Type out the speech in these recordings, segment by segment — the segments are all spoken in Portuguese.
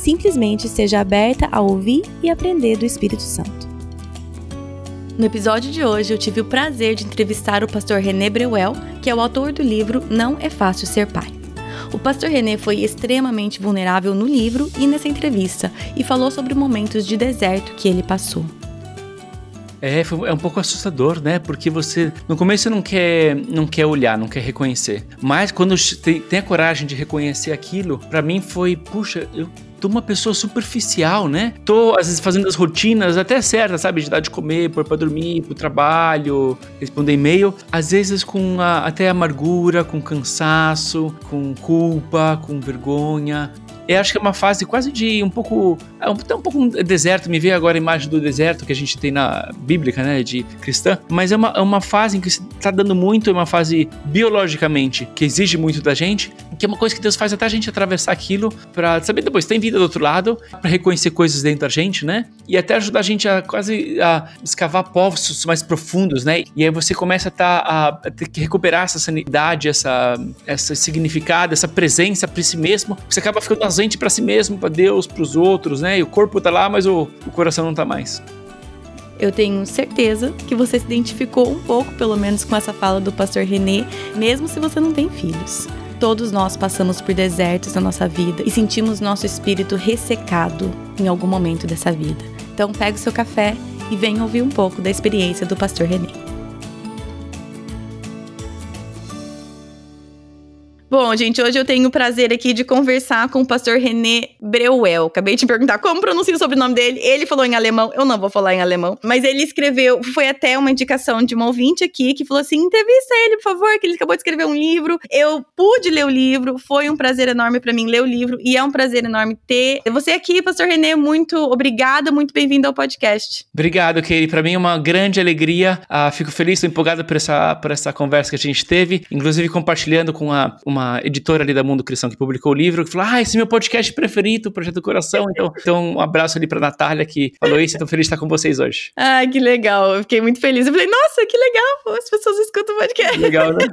Simplesmente seja aberta a ouvir e aprender do Espírito Santo. No episódio de hoje, eu tive o prazer de entrevistar o pastor René Breuel, que é o autor do livro Não é Fácil Ser Pai. O pastor René foi extremamente vulnerável no livro e nessa entrevista e falou sobre momentos de deserto que ele passou. É, é um pouco assustador, né? Porque você, no começo, você não quer, não quer olhar, não quer reconhecer. Mas quando tem, a coragem de reconhecer aquilo, para mim foi, puxa, eu tô uma pessoa superficial, né? Tô, às vezes, fazendo as rotinas até certas, sabe? De dar de comer, pôr pra dormir, pro trabalho, responder e-mail. Às vezes com a, até amargura, com cansaço, com culpa, com vergonha. Eu acho que é uma fase quase de um pouco. É um, um pouco um deserto. Me veio agora a imagem do deserto que a gente tem na bíblica, né? De cristã. Mas é uma, é uma fase em que está dando muito, é uma fase biologicamente que exige muito da gente, que é uma coisa que Deus faz até a gente atravessar aquilo para saber depois tem vida do outro lado, para reconhecer coisas dentro da gente, né? E até ajudar a gente a quase a escavar poços mais profundos, né? E aí você começa a, tá, a ter que recuperar essa sanidade, essa, essa significado, essa presença para si mesmo. Você acaba ficando nas ausente para si mesmo, para Deus, para os outros, né? E o corpo tá lá, mas o, o coração não tá mais. Eu tenho certeza que você se identificou um pouco, pelo menos, com essa fala do pastor René, mesmo se você não tem filhos. Todos nós passamos por desertos na nossa vida e sentimos nosso espírito ressecado em algum momento dessa vida. Então, pega o seu café e venha ouvir um pouco da experiência do pastor René. Bom, gente, hoje eu tenho o prazer aqui de conversar com o pastor René Breuel. Acabei de perguntar como pronuncia o sobrenome dele. Ele falou em alemão, eu não vou falar em alemão, mas ele escreveu, foi até uma indicação de uma ouvinte aqui que falou assim: entrevista ele, por favor, que ele acabou de escrever um livro. Eu pude ler o livro, foi um prazer enorme para mim ler o livro e é um prazer enorme ter você aqui, pastor René. Muito obrigada, muito bem-vindo ao podcast. Obrigado, Katie. Para mim é uma grande alegria. Uh, fico feliz, empolgado por essa, por essa conversa que a gente teve, inclusive compartilhando com a, uma uma editora ali da Mundo Cristão que publicou o livro, que falou: Ah, esse é meu podcast preferido, o Projeto do Coração. Então, então um abraço ali pra Natália que falou isso. Estou feliz de estar com vocês hoje. Ah, que legal. Eu fiquei muito feliz. Eu falei, nossa, que legal. As pessoas escutam o podcast. Legal, né?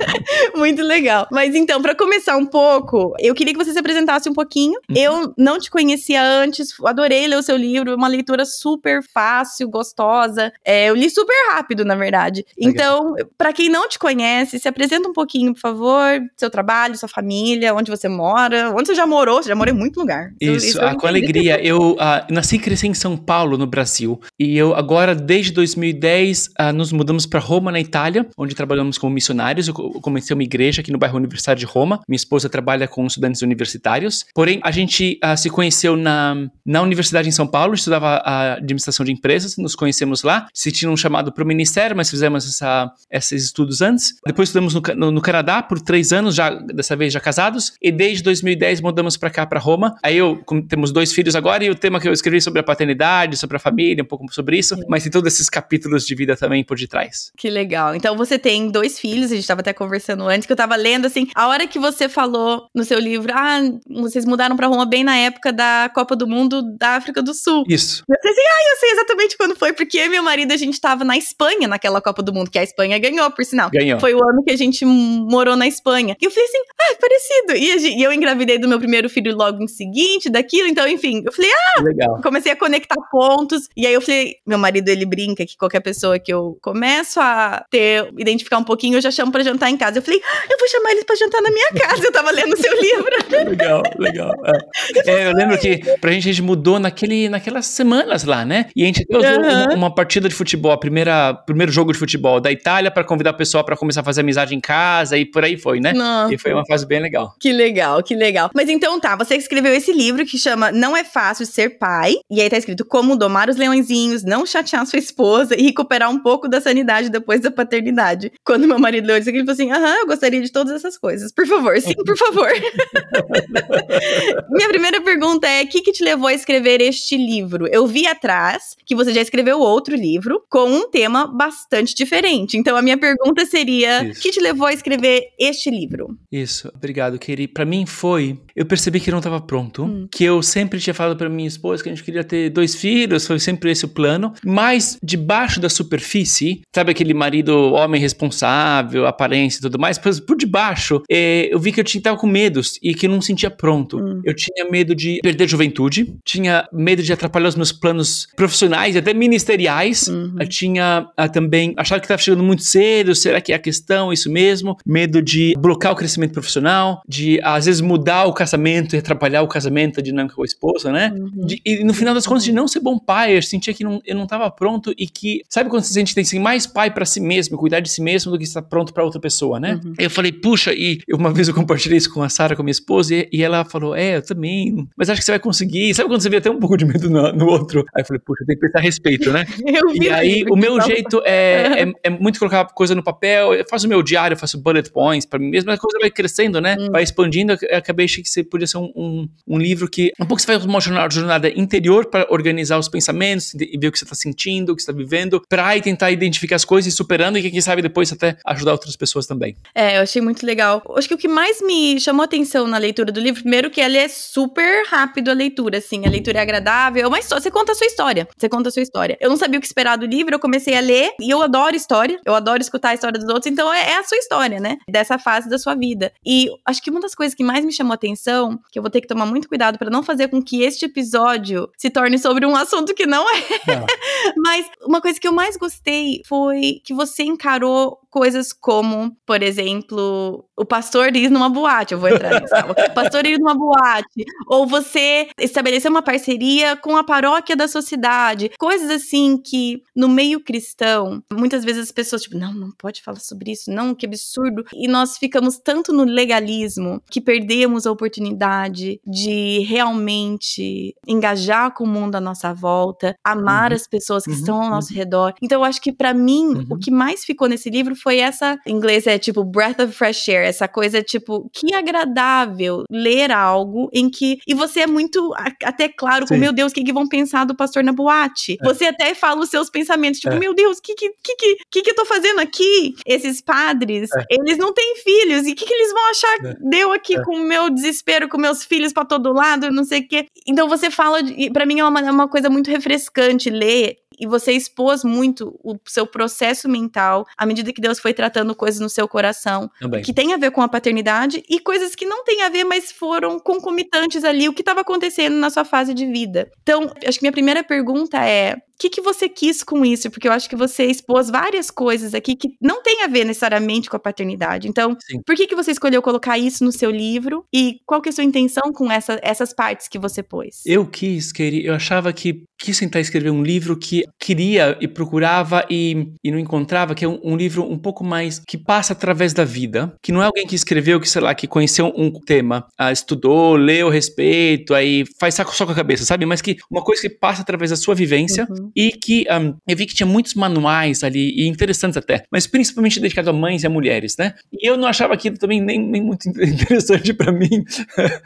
muito legal. Mas então, para começar um pouco, eu queria que você se apresentasse um pouquinho. Uhum. Eu não te conhecia antes, adorei ler o seu livro, uma leitura super fácil, gostosa. É, eu li super rápido, na verdade. Legal. Então, para quem não te conhece, se apresenta um pouquinho, por favor, seu trabalho, sua família, onde você mora, onde você já morou, você já morou em muito lugar. Isso, isso ah, com alegria. Eu uh, nasci e cresci em São Paulo, no Brasil, e eu agora, desde 2010, uh, ah, nos mudamos para Roma, na Itália, onde trabalhamos como missionários. Eu comecei uma igreja aqui no bairro Universitário de Roma. Minha esposa trabalha com estudantes universitários. Porém, a gente uh, se conheceu na, na universidade em São Paulo, estudava administração de empresas, nos conhecemos lá. Se um chamado para o ministério, mas fizemos essa, esses estudos antes. Depois estudamos no, no, no Canadá por três anos, já já dessa vez já casados, e desde 2010 mudamos para cá, para Roma. Aí eu temos dois filhos agora e o tema que eu escrevi sobre a paternidade, sobre a família, um pouco sobre isso, mas tem todos esses capítulos de vida também por detrás. Que legal. Então você tem dois filhos, a gente estava até conversando antes que eu estava lendo assim, a hora que você falou no seu livro, ah, vocês mudaram para Roma bem na época da Copa do Mundo da África do Sul. Isso. Eu falei assim, ah, eu sei exatamente quando foi, porque meu marido a gente estava na Espanha naquela Copa do Mundo, que a Espanha ganhou, por sinal. Ganhou. Foi o ano que a gente morou na Espanha. E eu falei assim, ah, é parecido. E, eu engravidei do meu primeiro filho logo em seguinte, daquilo. Então, enfim, eu falei, ah, Legal. comecei a conectar pontos. E aí eu falei, meu marido, ele brinca que qualquer pessoa que eu começo a ter, identificar um pouquinho, eu já chamo pra jantar em casa. Eu falei, ah, eu vou chamar eles pra jantar na minha casa. Eu tava lendo o seu livro. legal, legal. É. é, eu lembro que pra gente, a gente mudou naquele, naquelas semanas lá, né? E a gente deu uhum. uma, uma, partida de futebol, a primeira, primeiro jogo de futebol da Itália, pra convidar o pessoal pra começar a fazer amizade em casa e por aí foi, né? Nossa. E foi uma fase bem legal. Que legal, que legal. Mas então tá, você escreveu esse livro que chama Não é Fácil Ser Pai. E aí tá escrito Como Domar os Leõezinhos, Não Chatear Sua Esposa e Recuperar um pouco da sanidade depois da paternidade. Quando meu marido leu isso aqui, ele falou assim: aham, eu gostaria de todas essas coisas. Por favor, sim, por favor. Minha primeira pergunta é: o que, que te levou a escrever este livro? Eu vi atrás que você já escreveu outro livro com um tema bastante diferente. Então a minha pergunta seria: o que te levou a escrever este livro? Isso, obrigado, Keri. Para mim foi, eu percebi que não estava pronto, hum. que eu sempre tinha falado para minha esposa que a gente queria ter dois filhos, foi sempre esse o plano, mas debaixo da superfície, sabe aquele marido homem responsável, aparência e tudo mais, por, debaixo, é, eu vi que eu tinha tava com medos e que não sentia pronto. Hum. Eu tinha medo de perder juventude, tinha medo de atrapalhar os meus planos profissionais, até ministeriais. Uhum. Eu tinha ah, também achava que estava chegando muito cedo, será que é a questão isso mesmo? Medo de bloquear o crescimento profissional, de às vezes mudar o casamento e atrapalhar o casamento, a dinâmica com a esposa, né? Uhum. De, e no final das contas de não ser bom pai, eu sentia que não, eu não estava pronto e que sabe quando você sente que tem que ser mais pai para si mesmo, cuidar de si mesmo do que estar pronto para outra pessoa, né? Uhum. Eu falei, puxa, e uma vez eu compartilhei isso com a Sara, com a minha esposa, e, e, ela falou, é, eu também, mas acho que você vai conseguir. Sabe quando você vê até um pouco de medo no, no outro? Aí eu falei, puxa, tem que prestar respeito, né? e aí o meu jeito é, é, é, muito colocar coisa no papel, eu faço o meu diário, eu faço bullet points para mim mesmo, a coisa vai crescendo, né? Hum. Vai expandindo, eu acabei você podia ser um, um, um, livro que um pouco você faz uma jornada, jornada interior para organizar os pensamentos e ver o que você está sentindo, o que você está vivendo, para tentar identificar as coisas e superando e quem sabe depois até ajudar outras pessoas também. É, eu achei muito legal. Acho que o que mais me chamou atenção na leitura do livro, primeiro que ele é super rápido a leitura, assim, a leitura é agradável, mas só você conta a sua história. Você conta a sua história. Eu não sabia o que esperar do livro, eu comecei a ler e eu adoro história, eu adoro escutar a história dos outros, então é, é a sua história, né? Dessa fase da sua vida. E acho que uma das coisas que mais me chamou atenção, que eu vou ter que tomar muito cuidado para não fazer com que este episódio se torne sobre um assunto que não é. Não. mas uma coisa que eu mais gostei foi que você encarou coisas como, por exemplo, o pastor ir numa boate, eu vou entrar nisso, tá? o pastor ir numa boate, ou você estabelecer uma parceria com a paróquia da sua cidade, coisas assim que no meio cristão, muitas vezes as pessoas tipo, não, não pode falar sobre isso, não, que absurdo, e nós ficamos tanto no legalismo que perdemos a oportunidade de realmente engajar com o mundo à nossa volta, amar uhum. as pessoas que uhum. estão ao nosso uhum. redor. Então eu acho que para mim, o uhum. que mais ficou nesse livro foi essa, em inglês é tipo breath of fresh air, essa coisa tipo, que agradável ler algo em que, e você é muito até claro com, meu Deus, o que, que vão pensar do pastor na boate? É. Você até fala os seus pensamentos, tipo, é. meu Deus, o que que, que, que, que, eu tô fazendo aqui? Esses padres, é. eles não têm filhos, e o que, que eles vão achar é. deu aqui é. com o meu desespero, com meus filhos para todo lado, não sei o quê. Então você fala, para mim é uma, é uma coisa muito refrescante ler e você expôs muito o seu processo mental à medida que Deus foi tratando coisas no seu coração Também. que tem a ver com a paternidade e coisas que não tem a ver, mas foram concomitantes ali, o que estava acontecendo na sua fase de vida. Então, acho que minha primeira pergunta é: que, que você quis com isso? Porque eu acho que você expôs várias coisas aqui que não tem a ver necessariamente com a paternidade. Então, Sim. por que, que você escolheu colocar isso no seu livro? E qual que é a sua intenção com essa, essas partes que você pôs? Eu quis, queria, eu achava que quis tentar escrever um livro que queria e procurava e, e não encontrava, que é um, um, livro um pouco mais que passa através da vida, que não é alguém que escreveu, que sei lá, que conheceu um tema, ah, estudou, leu a respeito, aí faz saco só com a cabeça, sabe? Mas que uma coisa que passa através da sua vivência uhum e que um, eu vi que tinha muitos manuais ali, e interessantes até, mas principalmente dedicado a mães e a mulheres, né? E eu não achava aquilo também nem, nem muito interessante para mim.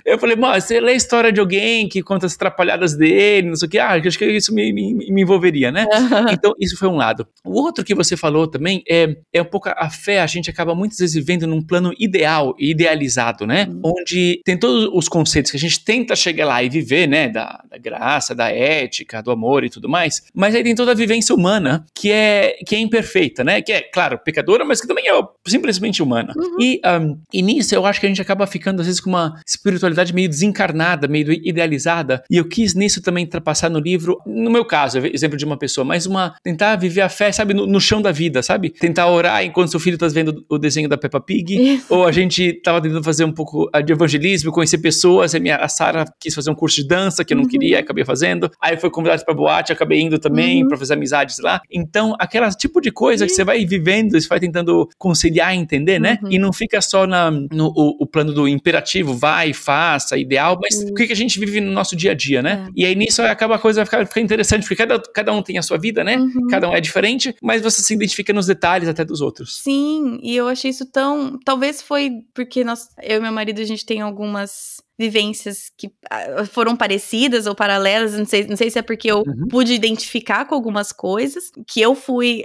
eu falei, mas você lê a história de alguém que conta as atrapalhadas dele, não sei o que, ah, acho que isso me, me, me envolveria, né? então, isso foi um lado. O outro que você falou também é, é um pouco a fé, a gente acaba muitas vezes vivendo num plano ideal e idealizado, né? Uhum. Onde tem todos os conceitos que a gente tenta chegar lá e viver, né? Da, da graça, da ética, do amor e tudo mais, mas aí tem toda a vivência humana que é, que é imperfeita, né? Que é, claro, pecadora, mas que também é simplesmente humana. Uhum. E, um, e nisso eu acho que a gente acaba ficando, às vezes, com uma espiritualidade meio desencarnada, meio idealizada. E eu quis nisso também trapassar no livro, no meu caso, exemplo de uma pessoa, mas uma tentar viver a fé, sabe, no, no chão da vida, sabe? Tentar orar enquanto seu filho tá vendo o desenho da Peppa Pig, Isso. ou a gente tava tentando fazer um pouco de evangelismo, conhecer pessoas. A, minha, a Sara quis fazer um curso de dança que eu não uhum. queria, acabei fazendo. Aí foi convidado para boate, acabei indo também uhum. para fazer amizades lá. Então, aquele tipo de coisa que você vai vivendo, você vai tentando conciliar e entender, né? Uhum. E não fica só na, no o, o, plano do imperativo, vai, faça, ideal, mas uhum. o que, que a gente vive no nosso dia a dia, né? É. E aí nisso acaba a coisa ficar, ficar interessante, porque cada, cada um tem a sua vida, né? Uhum. Cada um é diferente, mas você se identifica nos detalhes até dos outros. Sim, e eu achei isso tão. Talvez foi porque nós, eu e meu marido, a gente tem algumas vivências que ah, foram parecidas ou paralelas, não sei, não sei se é porque eu uhum. pude identificar com algumas coisas, que eu fui,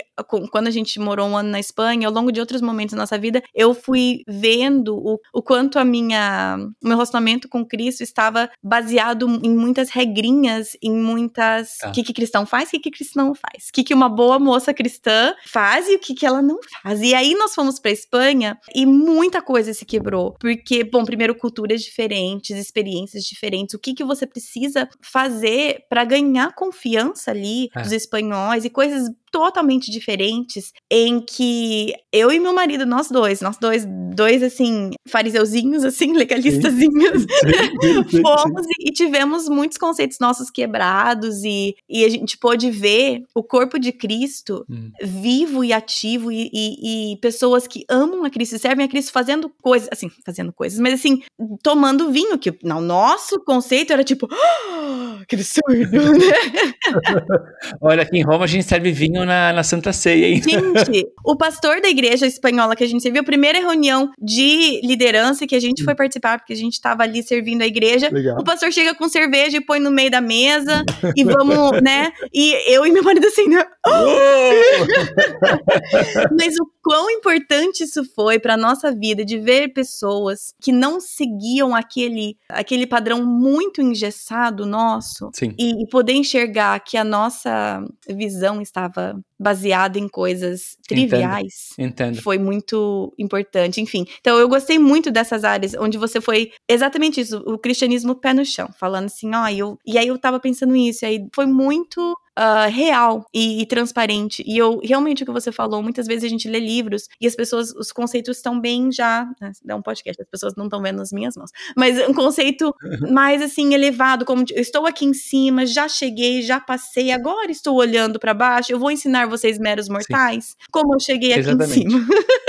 quando a gente morou um ano na Espanha, ao longo de outros momentos da nossa vida, eu fui vendo o, o quanto a minha, o meu relacionamento com Cristo estava baseado em muitas regrinhas, em muitas, o ah. que que cristão faz, o que que cristão não faz, o que que uma boa moça cristã faz e o que que ela não faz. E aí nós fomos para Espanha e muita coisa se quebrou, porque, bom, primeiro culturas diferentes, diferentes, experiências diferentes, o que, que você precisa fazer para ganhar confiança ali é. dos espanhóis e coisas totalmente diferentes em que eu e meu marido, nós dois, nós dois, dois assim, fariseuzinhos, assim, legalistazinhos, fomos e, e, tivemos muitos conceitos nossos quebrados e, e a gente pôde ver o corpo de Cristo hum. vivo e ativo e, e, e, pessoas que amam a Cristo, servem a Cristo fazendo coisas, assim, fazendo coisas, mas assim, tomando vinho, que no nosso conceito era tipo, oh, que absurdo, né? Olha, aqui em Roma a gente serve vinho na, na Santa Ceia, hein? Gente, o pastor da igreja espanhola que a gente serviu, a primeira reunião de liderança que a gente foi participar, porque a gente estava ali servindo a igreja, Legal. o pastor chega com cerveja e põe no meio da mesa e vamos, né? E eu e meu marido assim, né? Mas o quão importante isso foi para nossa vida de ver pessoas que não seguiam aquele aquele padrão muito engessado nosso e, e poder enxergar que a nossa visão estava the baseada em coisas triviais Entendo. Entendo. foi muito importante. Enfim, então eu gostei muito dessas áreas onde você foi exatamente isso, o cristianismo pé no chão, falando assim, ó, eu, e aí eu tava pensando nisso, e aí foi muito uh, real e, e, transparente. E eu, realmente, o que você falou, muitas vezes a gente lê livros e as pessoas, os conceitos estão bem já. Né, dá um podcast, as pessoas não estão vendo nas minhas mãos. Mas um conceito mais assim, elevado, como eu estou aqui em cima, já cheguei, já passei, agora estou olhando para baixo, eu vou ensinar vocês, meros mortais, Sim. como eu cheguei Exatamente. aqui em cima.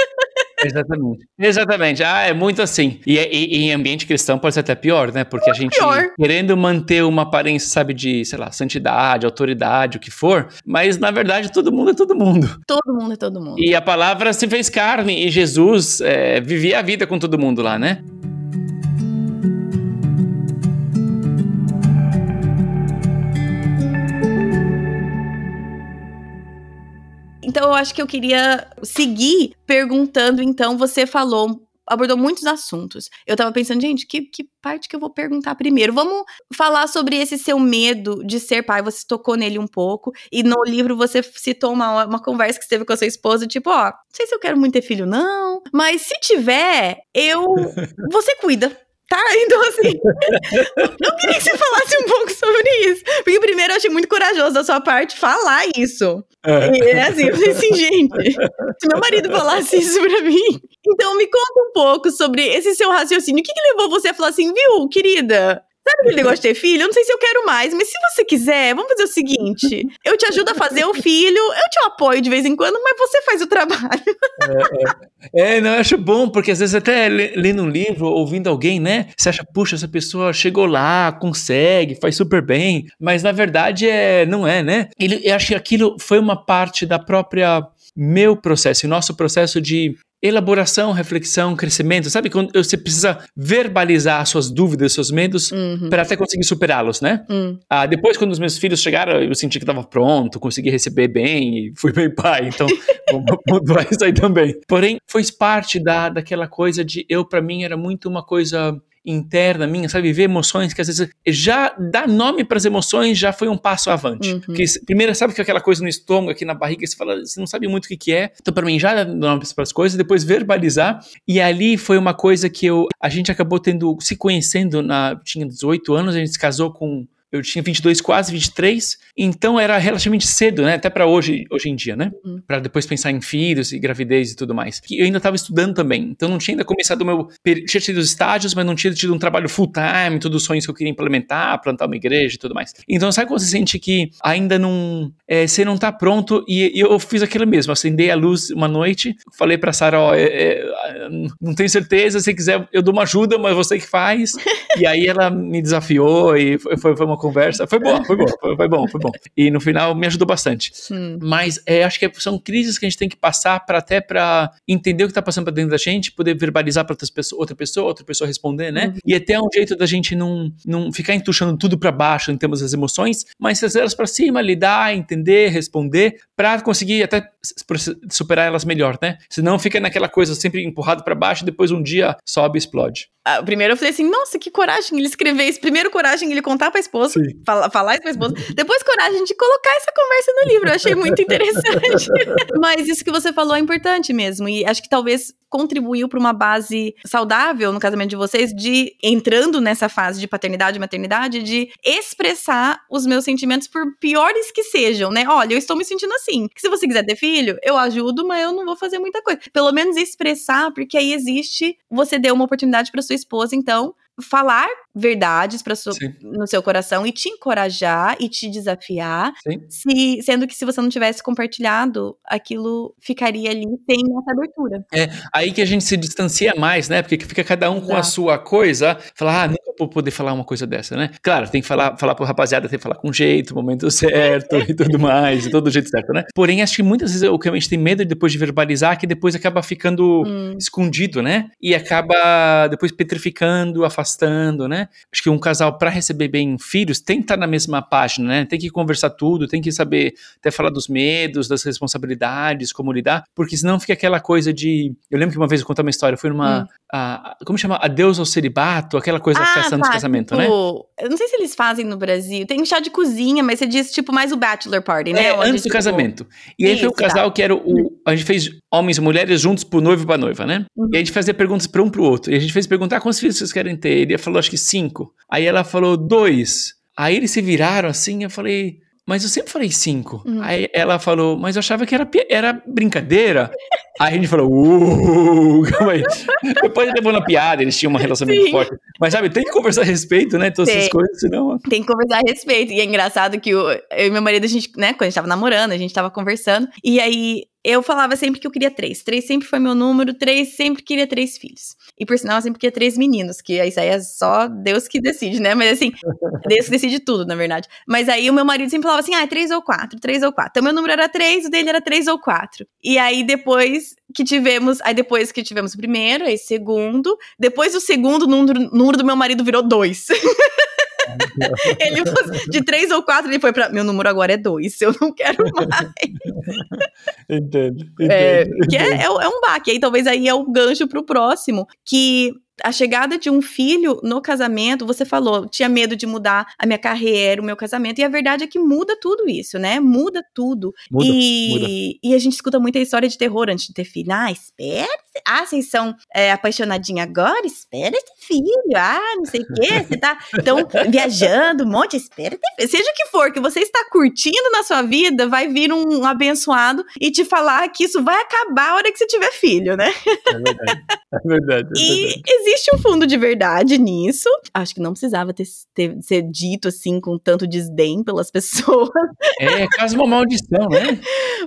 Exatamente. Exatamente. Ah, é muito assim. E, e, e, em ambiente cristão pode ser até pior, né? Porque a gente pior. querendo manter uma aparência, sabe, de, sei lá, santidade, autoridade, o que for, mas na verdade todo mundo é todo mundo. Todo mundo é todo mundo. E a palavra se fez carne e Jesus é, vivia a vida com todo mundo lá, né? Então eu acho que eu queria seguir perguntando, então, você falou abordou muitos assuntos. Eu tava pensando, gente, que, que parte que eu vou perguntar primeiro? Vamos falar sobre esse seu medo de ser pai. Você tocou nele um pouco. E no livro você citou uma, uma conversa que você teve com a sua esposa, tipo, ó, não sei se eu quero muito ter filho, não. Mas se tiver, eu. Você cuida. Tá, então assim, eu queria que você falasse um pouco sobre isso. Porque primeiro eu achei muito corajoso da sua parte falar isso. É. E é assim, eu falei assim, gente, se meu marido falasse isso pra mim. Então me conta um pouco sobre esse seu raciocínio. O que, que levou você a falar assim, viu, querida? Sabe aquele negócio de ter filho? Eu não sei se eu quero mais, mas se você quiser, vamos fazer o seguinte: eu te ajudo a fazer o filho, eu te apoio de vez em quando, mas você faz o trabalho. É, é. é não, eu acho bom, porque às vezes até lendo um livro, ouvindo alguém, né? Você acha, puxa, essa pessoa chegou lá, consegue, faz super bem, mas na verdade é, não é, né? Ele, eu acho que aquilo foi uma parte da própria meu processo, nosso processo de elaboração, reflexão, crescimento, sabe? Quando você precisa verbalizar suas dúvidas, seus medos, uhum. para até conseguir superá-los, né? Uhum. Ah, depois, quando os meus filhos chegaram, eu senti que estava pronto, consegui receber bem e fui bem pai, então mudou isso aí também. Porém, foi parte da, daquela coisa de eu, para mim, era muito uma coisa interna minha, sabe? Viver emoções que às vezes já dá nome para as emoções já foi um passo avante. Uhum. Porque primeiro sabe que aquela coisa no estômago, aqui na barriga, você fala, você não sabe muito o que, que é. Então para mim já dá nome para as coisas, depois verbalizar. E ali foi uma coisa que eu a gente acabou tendo se conhecendo na tinha 18 anos, a gente se casou com eu tinha 22, quase 23, então era relativamente cedo, né? Até para hoje, hoje em dia, né? Uhum. Para depois pensar em filhos e gravidez e tudo mais. E eu ainda estava estudando também, então não tinha ainda começado o meu. Tinha tido os estágios, mas não tinha tido um trabalho full time, todos os sonhos que eu queria implementar, plantar uma igreja e tudo mais. Então, sabe quando você sente que ainda não. É, você não tá pronto? E, e, eu fiz aquilo mesmo, acendei a luz uma noite, falei pra Sara: Ó, é, é, não tenho certeza, se quiser, eu dou uma ajuda, mas você que faz. e aí ela me desafiou e foi, foi uma conversa. Foi bom, foi bom, foi, foi bom, foi bom. E no final me ajudou bastante. Hum. Mas é, acho que são crises que a gente tem que passar para até para entender o que está passando para dentro da gente, poder verbalizar para outra pessoa, outra pessoa responder, né? Uhum. E até um jeito da gente não, não ficar entuchando tudo para baixo em termos das emoções, mas trazer elas para cima, lidar, entender, responder, para conseguir até superar elas melhor, né? Senão fica naquela coisa sempre empurrado para baixo e depois um dia sobe e explode. Ah, primeiro eu falei assim, nossa, que coragem ele escrever isso. Primeiro coragem ele contar pra esposa, falar, falar isso pra esposa. Depois coragem de colocar essa conversa no livro. Eu achei muito interessante. Mas isso que você falou é importante mesmo. E acho que talvez contribuiu para uma base saudável no casamento de vocês, de entrando nessa fase de paternidade e maternidade, de expressar os meus sentimentos por piores que sejam, né? Olha, eu estou me sentindo assim. Que se você quiser ter filho, eu ajudo, mas eu não vou fazer muita coisa. Pelo menos expressar, porque aí existe, você deu uma oportunidade para sua esposa, então, falar verdades para no seu coração e te encorajar e te desafiar, se, sendo que se você não tivesse compartilhado, aquilo ficaria ali sem essa abertura. É aí que a gente se distancia mais, né? Porque fica cada um Exato. com a sua coisa, falar, ah, nunca poder falar uma coisa dessa, né? Claro, tem que falar, falar pro rapaziada, tem que falar com jeito, momento certo e tudo mais, e todo jeito certo, né? Porém, acho que muitas vezes o que a gente tem medo depois de verbalizar, que depois acaba ficando hum. escondido, né? E acaba depois petrificando, afastando, né? Acho que um casal, para receber bem filhos, tem que estar na mesma página, né? Tem que conversar tudo, tem que saber até falar dos medos, das responsabilidades, como lidar, porque senão fica aquela coisa de. Eu lembro que uma vez eu contei uma história, foi numa. Hum. A, como chama? Adeus ao celibato, aquela coisa ah, antes do tá, casamento, né? tipo, né? Eu não sei se eles fazem no Brasil. Tem um chá de cozinha, mas você diz tipo mais o bachelor party, né? É, Onde, antes do tipo... casamento. E aí foi o casal tá. que era o. A gente fez homens e mulheres juntos pro noivo e pra noiva, né? Uhum. E a gente fazia perguntas para um pro outro. E a gente fez perguntar quantos filhos vocês querem ter. Ele falou, acho que cinco. Aí ela falou, dois. Aí eles se viraram assim, eu falei, mas eu sempre falei cinco. Uhum. Aí ela falou, mas eu achava que era, era brincadeira. aí a gente falou, uh, calma aí. Depois levou na piada, eles tinham uma relação muito forte. Mas sabe, tem que conversar a respeito, né? Todas tem. essas coisas, senão. Tem que conversar a respeito. E é engraçado que eu, eu e meu marido, a gente, né, quando a gente tava namorando, a gente tava conversando. E aí eu falava sempre que eu queria três. Três sempre foi meu número, três sempre queria três filhos. E por sinal, eu sempre queria três meninos, que isso aí é só Deus que decide, né? Mas assim, Deus que decide tudo, na verdade. Mas aí o meu marido sempre falava assim: ah, é três ou quatro, três ou quatro. Então meu número era três, o dele era três ou quatro. E aí depois que tivemos, aí depois que tivemos o primeiro, aí segundo, depois do segundo, o número, número do meu marido virou dois. ele de três ou quatro, ele foi para meu número agora é dois, eu não quero mais. entendo. entendo, é, Que é, é, é, um baque. Aí talvez aí é o gancho pro próximo, que a chegada de um filho no casamento, você falou, tinha medo de mudar a minha carreira, o meu casamento, e a verdade é que muda tudo isso, né? Muda tudo. Muda, e, muda. e a gente escuta muita história de terror antes de ter filho. Ah, espera. Ah, vocês são é, apaixonadinhos agora? Espera ter filho. Ah, não sei o quê. Você tá tão viajando um monte. Espera ter filho. Seja o que for que você está curtindo na sua vida, vai vir um abençoado e te falar que isso vai acabar a hora que você tiver filho, né? É verdade. É verdade. É verdade. E existe um fundo de verdade nisso. Acho que não precisava ter, ter ser dito assim com tanto desdém pelas pessoas. É, quase uma maldição, né?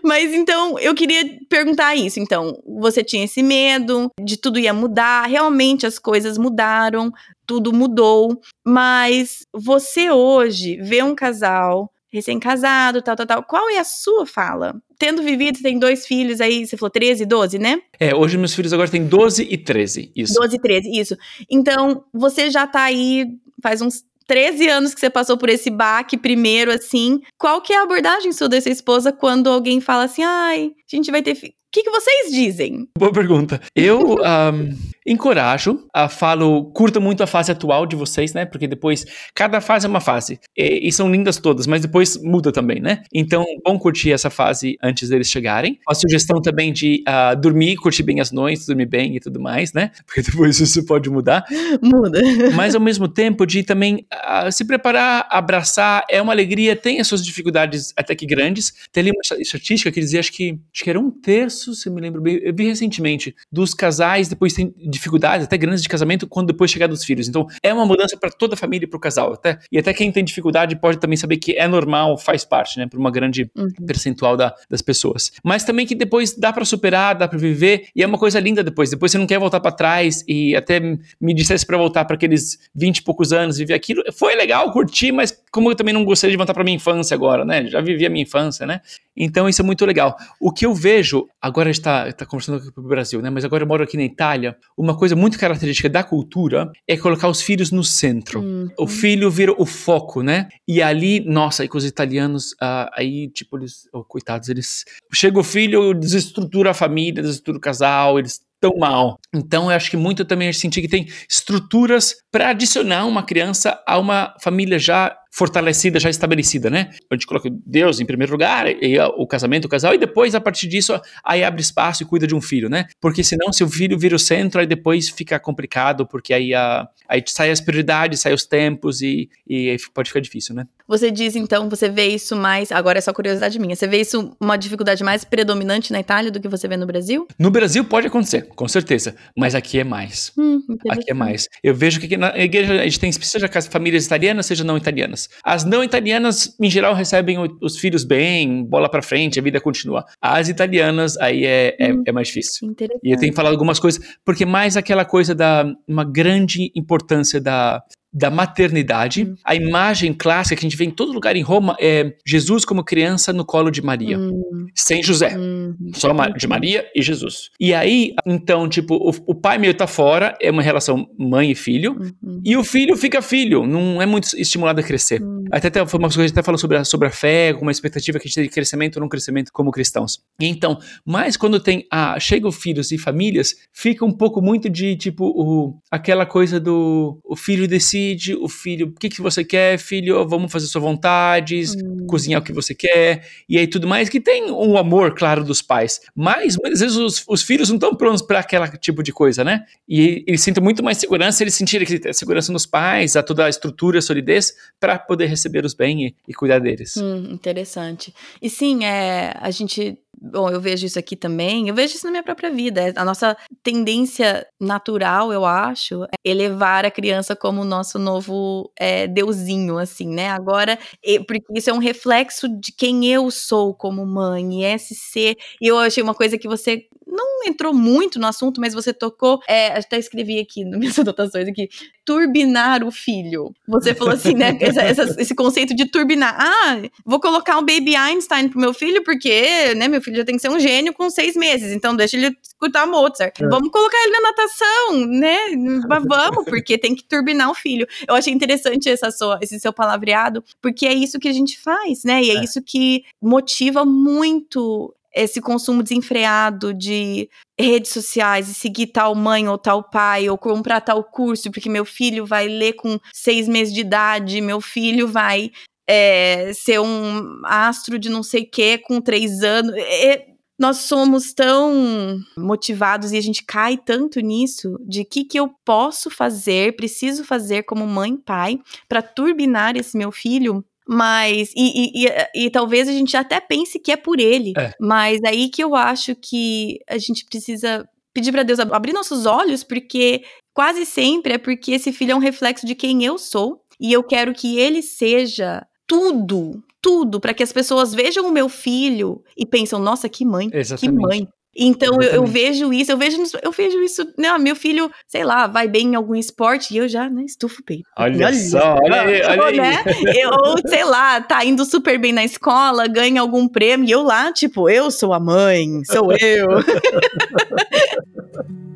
Mas então, eu queria perguntar isso. Então, você tinha esse medo de tudo ia mudar, realmente as coisas mudaram, tudo mudou, mas você hoje vê um casal recém-casado, tal, tal, tal. Qual é a sua fala? Tendo vivido, tem dois filhos aí, você falou 13 e 12, né? É, hoje meus filhos agora têm 12 e 13, isso. 12 e 13, isso. Então, você já tá aí faz uns 13 anos que você passou por esse baque primeiro, assim. Qual que é a abordagem sua dessa esposa quando alguém fala assim, ai, a gente vai ter... O que, que vocês dizem? Boa pergunta. Eu, um, encorajo, uh, falo, curta muito a fase atual de vocês, né? Porque depois, cada fase é uma fase. E, e são lindas todas, mas depois muda também, né? Então, bom curtir essa fase antes deles chegarem. A sugestão também de uh, dormir, curtir bem as noites, dormir bem e tudo mais, né? Porque depois isso pode mudar. Muda. Mas ao mesmo tempo de também uh, se preparar, abraçar, é uma alegria, tem as suas dificuldades até que grandes. Tem ali uma estatística que dizia, acho que, acho que era um terço, se eu me lembro bem, eu vi recentemente, dos casais depois tem dificuldades até grandes de casamento quando depois chegar dos filhos. Então é uma mudança para toda a família e para o casal. Até, e até quem tem dificuldade pode também saber que é normal, faz parte, né? Para uma grande uhum. percentual da, das pessoas. Mas também que depois dá para superar, dá para viver e é uma coisa linda depois. Depois você não quer voltar para trás e até me dissesse para voltar para aqueles 20 e poucos anos, viver aquilo. Foi legal, curti, mas como eu também não gostaria de voltar para minha infância agora, né? Já vivi a minha infância, né? Então isso é muito legal. O que eu vejo, agora está tá conversando aqui para o Brasil, né? Mas agora eu moro aqui na Itália. Uma coisa muito característica da cultura é colocar os filhos no centro. Uhum. O filho vira o foco, né? E ali, nossa, aí com os italianos, uh, aí tipo eles, oh, coitados, eles chega o filho, desestrutura a família, desestrutura o casal, eles tão mal. Então, eu acho que muito também a gente sentir que tem estruturas para adicionar uma criança a uma família já fortalecida, já estabelecida, né? A gente coloca Deus em primeiro lugar, e o casamento, o casal, e depois, a partir disso, aí abre espaço e cuida de um filho, né? Porque senão, se o filho vira o centro, aí depois fica complicado, porque aí, a, aí sai as prioridades, sai os tempos e, e pode ficar difícil, né? Você diz, então, você vê isso mais, agora é só curiosidade minha, você vê isso uma dificuldade mais predominante na Itália do que você vê no Brasil? No Brasil pode acontecer, com certeza, mas aqui é mais. Hum, aqui é mais. Eu vejo que na igreja a gente tem, seja famílias italianas, seja não italianas. As não italianas, em geral, recebem os filhos bem, bola para frente, a vida continua. As italianas, aí é, é, hum, é mais difícil. E eu tenho falado algumas coisas, porque mais aquela coisa da uma grande importância da da maternidade. Hum. A imagem clássica que a gente vê em todo lugar em Roma é Jesus como criança no colo de Maria, hum. sem José. Hum. Só de Maria e Jesus. E aí, então, tipo, o, o, pai meio tá fora, é uma relação mãe e filho, uhum. e o filho fica filho, não é muito estimulado a crescer. Até, até foi uma coisa que a gente até falou sobre a, sobre a fé, com uma expectativa que a gente tem de crescimento ou não crescimento como cristãos. E então, mas quando tem, ah, chegam filhos e famílias, fica um pouco muito de, tipo, o, aquela coisa do o filho decide decide, o filho, o que, que você quer, filho, vamos fazer suas vontades, hum. cozinhar o que você quer, e aí tudo mais, que tem um amor, claro, dos pais. Mas muitas vezes os, os filhos não estão prontos para aquele tipo de coisa, né? E eles sentem muito mais segurança, eles sentirem que tem segurança nos pais, a toda a estrutura, a solidez, para poder recebê-los bem e, e, cuidar deles. Hum, interessante. E sim, é, a gente Bom, eu vejo isso aqui também, eu vejo isso na minha própria vida. A nossa tendência natural, eu acho, é elevar a criança como o nosso novo é, deusinho, assim, né? Agora, porque isso é um reflexo de quem eu sou como mãe, esse ser. E eu achei uma coisa que você não entrou muito no assunto, mas você tocou. É, até escrevi aqui nas minhas anotações aqui: turbinar o filho. Você falou assim, né? Essa, essa, esse conceito de turbinar. Ah, vou colocar um baby Einstein pro meu filho, porque, né, meu filho já tem que ser um gênio com seis meses, então deixa ele escutar Mozart. É. Vamos colocar ele na natação, né? Vamos, porque tem que turbinar o filho. Eu achei interessante essa sua, esse seu palavreado, porque é isso que a gente faz, né? E é, é. isso que motiva muito esse consumo desenfreado de redes sociais e seguir tal mãe ou tal pai, ou comprar tal curso, porque meu filho vai ler com seis meses de idade, meu filho vai é, ser um astro de não sei o que com três anos. Nós somos tão motivados e a gente cai tanto nisso de que que eu posso fazer, preciso fazer como mãe, pai, para turbinar esse meu filho mas, e, e, e, e, talvez a gente até pense que é por ele. É. Mas aí que eu acho que a gente precisa pedir para Deus abrir nossos olhos, porque quase sempre é porque esse filho é um reflexo de quem eu sou. E eu quero que ele seja tudo, tudo, para que as pessoas vejam o meu filho e pensam, nossa, que mãe, Exatamente. que mãe. Então eu, eu, vejo isso, eu vejo, eu vejo isso, né? Meu filho, sei lá, vai bem em algum esporte e eu já, né, estufo o peito. Olha, olha só, olha aí, olha aí. Né? Eu, sei lá, tá indo super bem na escola, ganha algum prêmio e eu lá, tipo, eu sou a mãe, sou eu.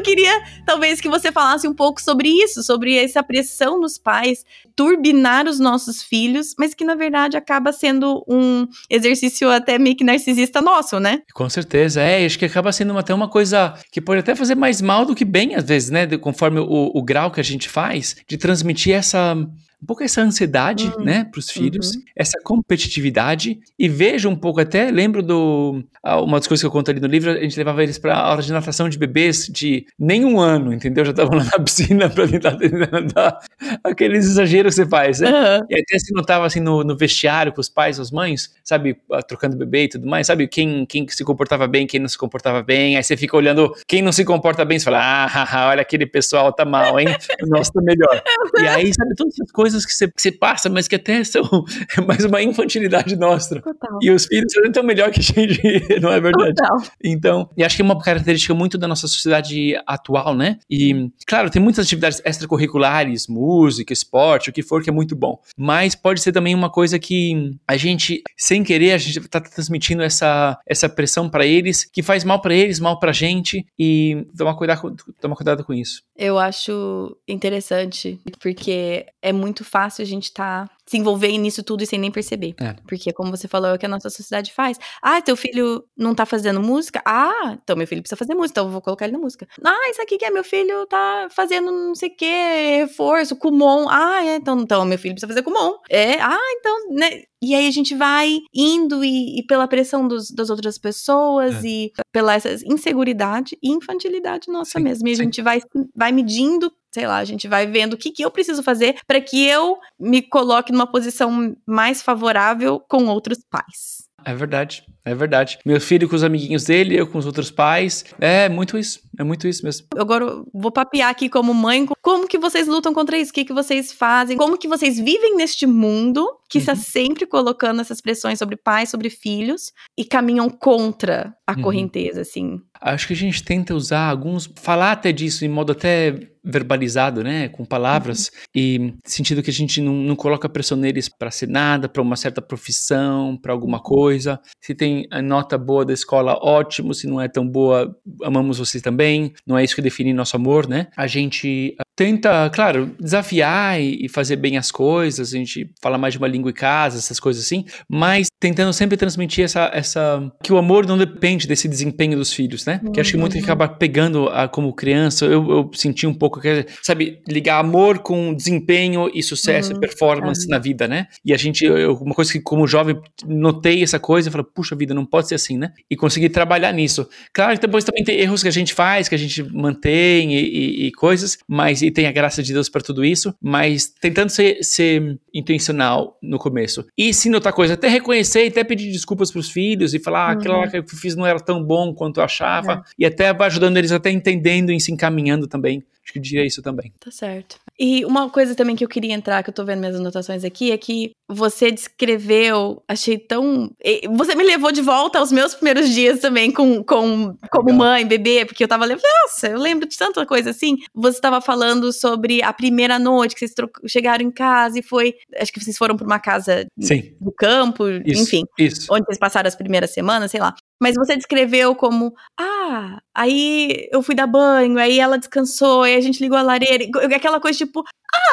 eu queria, talvez, que você falasse um pouco sobre isso, sobre essa pressão nos pais, turbinar os nossos filhos, mas que na verdade acaba sendo um exercício até meio que narcisista nosso, né? Com certeza, é. Acho que acaba sendo até uma coisa que pode até fazer mais mal do que bem, às vezes, né? Conforme o, o grau que a gente faz, de transmitir essa um pouco essa ansiedade, uhum. né, para os filhos, uhum. essa competitividade e vejo um pouco até, lembro do uma das coisas que eu conto ali no livro, a gente levava eles para aula de natação de bebês de nem um ano, entendeu? Já estavam lá na piscina para tentar nadar, aqueles exageros que você faz, né? Uhum. E até se notava assim no, no, vestiário com os pais, as mães, sabe, trocando bebê e tudo mais, sabe, quem quem se comportava bem, quem não se comportava bem, aí você fica olhando quem não se comporta bem, você fala, ah, olha aquele pessoal tá mal, hein? O nosso tá melhor. E aí, sabe, todas essas coisas coisas que você, passa, mas que até são mais uma infantilidade nossa. Total. E os filhos são tão melhor que a gente, não é verdade? Total. Então, e acho que é uma característica muito da nossa sociedade atual, né? E, claro, tem muitas atividades extracurriculares, música, esporte, o que for, que é muito bom. Mas pode ser também uma coisa que a gente, sem querer, a gente tá transmitindo essa, essa pressão para eles, que faz mal para eles, mal pra gente, e tomar cuidado, tomar cuidado com isso. Eu acho interessante, porque é muito fácil a gente estar tá se envolver nisso tudo e sem nem perceber. É. Porque, como você falou, é o que a nossa sociedade faz. Ah, teu filho não tá fazendo música? Ah, então meu filho precisa fazer música, então eu vou colocar ele na música. Ah, isso aqui que é meu filho tá fazendo não sei o que, reforço, Kumon. Ah, é, então, então meu filho precisa fazer Kumon. É, ah, então, né? E aí a gente vai indo e, e pela pressão dos, das outras pessoas é. e pela essa inseguridade e infantilidade nossa sim, mesmo. E a gente vai, vai medindo sei lá, a gente vai vendo o que, que eu preciso fazer para que eu me coloque numa posição mais favorável com outros pais. É verdade, é verdade. Meu filho com os amiguinhos dele, eu com os outros pais. É muito isso, é muito isso mesmo. Agora vou papear aqui como mãe, como que vocês lutam contra isso? O que, que vocês fazem? Como que vocês vivem neste mundo que uhum. está sempre colocando essas pressões sobre pais, sobre filhos e caminham contra a uhum. correnteza, assim? Acho que a gente tenta usar alguns, falar até disso em modo até verbalizado, né, com palavras, uhum. e sentido que a gente não, não coloca pressão neles para ser nada, para uma certa profissão, para alguma coisa. Se tem a nota boa da escola, ótimo. Se não é tão boa, amamos vocês também. Não é isso que define nosso amor, né? A gente tenta, claro, desafiar e fazer bem as coisas, a gente fala mais de uma língua em casa, essas coisas assim, mas tentando sempre transmitir essa, essa que o amor não depende desse desempenho dos filhos, né? Uhum. Que acho que muito que acaba pegando a, como criança, eu, eu, senti um pouco sabe, ligar amor com desempenho e sucesso uhum. e performance uhum. na vida, né? E a gente, eu, uma coisa que como jovem notei essa coisa e falei, puxa vida, não pode ser assim, né? E consegui trabalhar nisso. Claro que depois também tem erros que a gente faz, que a gente mantém e, e, e coisas, mas tem a graça de Deus para tudo isso, mas tentando ser, ser intencional no começo. E se notar coisa, até reconhecer e até pedir desculpas para os filhos e falar, ah, aquilo lá uhum. que eu fiz não era tão bom quanto eu achava, é. e até vai ajudando eles até entendendo e se encaminhando também. Acho que eu diria isso também. Tá certo. E uma coisa também que eu queria entrar, que eu tô vendo minhas anotações aqui, é que você descreveu, achei tão. Você me levou de volta aos meus primeiros dias também com, com como mãe, bebê, porque eu tava lembrando, nossa, eu lembro de tanta coisa assim. Você tava falando sobre a primeira noite que vocês chegaram em casa e foi. Acho que vocês foram pra uma casa Sim. do campo, isso, enfim. Isso. Onde vocês passaram as primeiras semanas, sei lá. Mas você descreveu como, ah, aí eu fui dar banho, aí ela descansou, aí a gente ligou a lareira, aquela coisa tipo,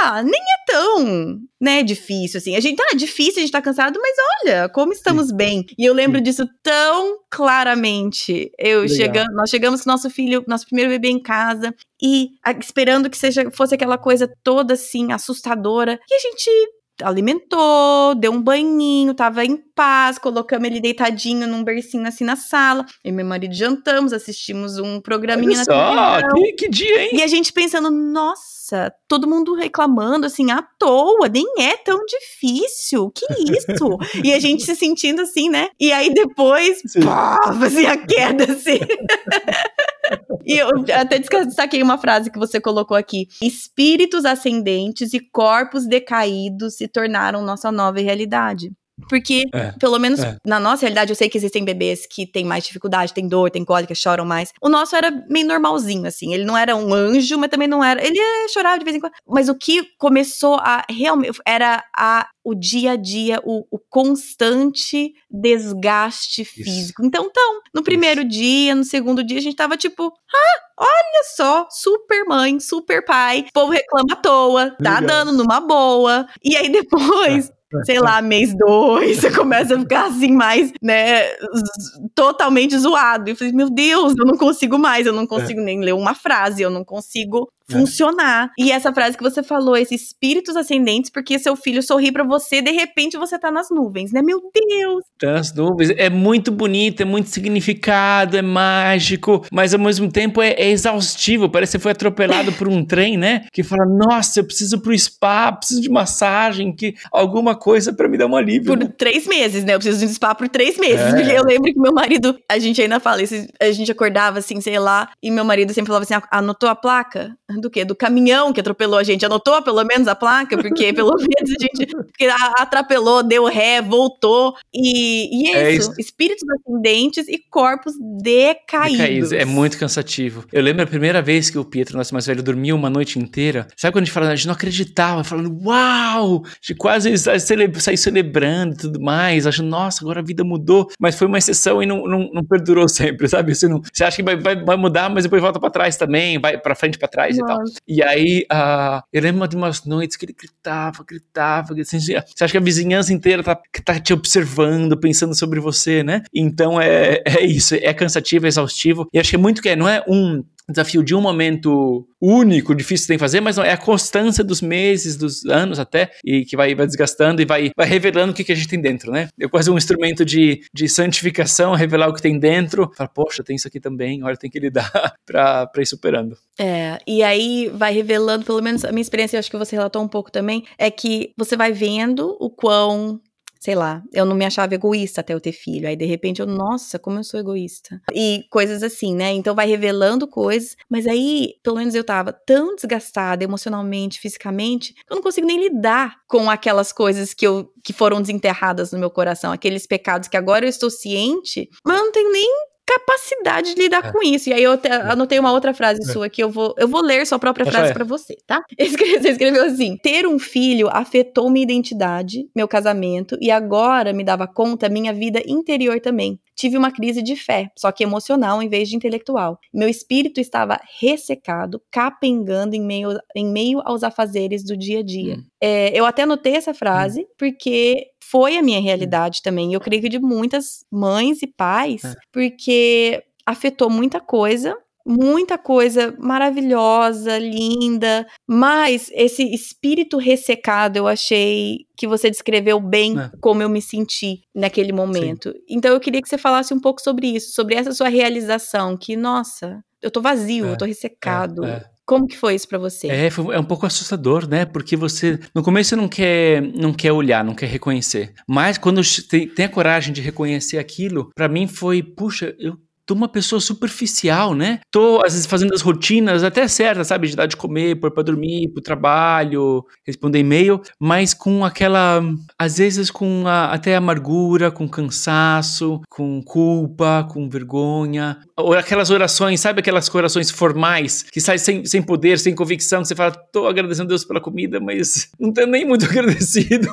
ah, nem é tão, né, difícil assim. A gente tá difícil, a gente tá cansado, mas olha, como estamos Sim. bem. E eu lembro Sim. disso tão claramente. Eu chegando, nós chegamos com nosso filho, nosso primeiro bebê em casa e a, esperando que seja fosse aquela coisa toda assim assustadora. E a gente alimentou, deu um banhinho, tava em paz, colocamos ele deitadinho num bercinho assim na sala. E meu marido jantamos, assistimos um programinha Olha na só, que, que dia, hein? E a gente pensando, nossa, todo mundo reclamando assim à toa, nem é tão difícil. Que isso? e a gente se sentindo assim, né? E aí depois, pá, assim, a queda assim. E eu até destaquei uma frase que você colocou aqui: espíritos ascendentes e corpos decaídos se tornaram nossa nova realidade. Porque, é, pelo menos é. na nossa realidade, eu sei que existem bebês que têm mais dificuldade, têm dor, têm cólica, choram mais. O nosso era meio normalzinho, assim. Ele não era um anjo, mas também não era. Ele chorava de vez em quando. Mas o que começou a realmente. Era a o dia a dia, o, o constante desgaste Isso. físico. Então, então, no primeiro Isso. dia, no segundo dia, a gente tava tipo, ah, olha só, super mãe, super pai, o povo reclama à toa, tá Legal. dando numa boa. E aí depois, sei lá, mês dois, você começa a ficar assim mais, né, totalmente zoado. E eu falei, meu Deus, eu não consigo mais, eu não é. consigo nem ler uma frase, eu não consigo. Funcionar. É. E essa frase que você falou, esses espíritos ascendentes, porque seu filho sorri para você, de repente você tá nas nuvens, né? Meu Deus! Tá nas nuvens. É muito bonito, é muito significado, é mágico, mas ao mesmo tempo é, é exaustivo. Parece que você foi atropelado por um trem, né? Que fala, nossa, eu preciso pro spa, preciso de massagem, que alguma coisa para me dar um alívio. Por três meses, né? Eu preciso de um spa por três meses. É. Porque eu lembro que meu marido, a gente ainda fala a gente acordava assim, sei lá, e meu marido sempre falava assim: anotou a placa? Do quê? Do caminhão que atropelou a gente. Anotou pelo menos a placa? Porque pelo menos a gente atropelou, deu ré, voltou. E, e é, é isso. isso. Espíritos ascendentes e corpos decaídos. decaídos. É muito cansativo. Eu lembro a primeira vez que o Pietro, nosso mais velho, dormiu uma noite inteira. Sabe quando a gente fala, a gente não acreditava, falando, uau! De quase sair celebrando e tudo mais, achando, nossa, agora a vida mudou. Mas foi uma exceção e não, não, não perdurou sempre, sabe? Você, não, você acha que vai, vai, vai mudar, mas depois volta para trás também, vai para frente, para trás. E tal. E aí, uh, eu lembro de umas noites que ele gritava, gritava, assim, você acha que a vizinhança inteira tá, tá te observando, pensando sobre você, né? Então é, é isso, é cansativo, é exaustivo. E acho que é muito que é, não é um desafio de um momento único, difícil de fazer, mas não, é a constância dos meses, dos anos até, e que vai, vai desgastando e vai, vai revelando o que, que a gente tem dentro, né? É quase um instrumento de, de santificação, revelar o que tem dentro, fala, poxa, tem isso aqui também, olha, tem que lidar pra, pra ir superando. É, e aí vai revelando, pelo menos a minha experiência, eu acho que você relatou um pouco também, é que você vai vendo o quão sei lá, eu não me achava egoísta até eu ter filho. Aí, de repente, eu, nossa, como eu sou egoísta. E coisas assim, né? Então vai revelando coisas. Mas aí, pelo menos eu tava tão desgastada emocionalmente, fisicamente, que eu não consigo nem lidar com aquelas coisas que, eu, que foram desenterradas no meu coração, aqueles pecados que agora eu estou ciente, mas eu não tenho nem capacidade de lidar é. com isso. E aí eu te, é. anotei uma outra frase é. sua que eu vou, eu vou ler sua própria frase para você, tá? Você escreveu assim: ter um filho afetou minha identidade, meu casamento, e agora me dava conta minha vida interior também. Tive uma crise de fé, só que emocional em vez de intelectual. Meu espírito estava ressecado, capengando em meio, em meio aos afazeres do dia a dia. Hum. É, eu até anotei essa frase, hum. porque foi a minha realidade também. Eu creio que de muitas mães e pais, é. porque afetou muita coisa, muita coisa maravilhosa, linda, mas esse espírito ressecado eu achei que você descreveu bem é. como eu me senti naquele momento. Sim. Então eu queria que você falasse um pouco sobre isso, sobre essa sua realização, que nossa, eu tô vazio, é. eu tô ressecado. É. Como que foi isso para você? É, é um pouco assustador, né? Porque você, no começo, não quer, não quer olhar, não quer reconhecer. Mas quando tem, tem a coragem de reconhecer aquilo, para mim foi, puxa, eu tô uma pessoa superficial, né? Tô, às vezes, fazendo as rotinas até certas, sabe? De dar de comer, pôr pra dormir, pro trabalho, responder e-mail, mas com aquela, às vezes, com a, até amargura, com cansaço, com culpa, com vergonha. Ou aquelas orações, sabe aquelas orações formais, que saem sem, sem poder, sem convicção, que você fala, tô agradecendo a Deus pela comida, mas não tô nem muito agradecido.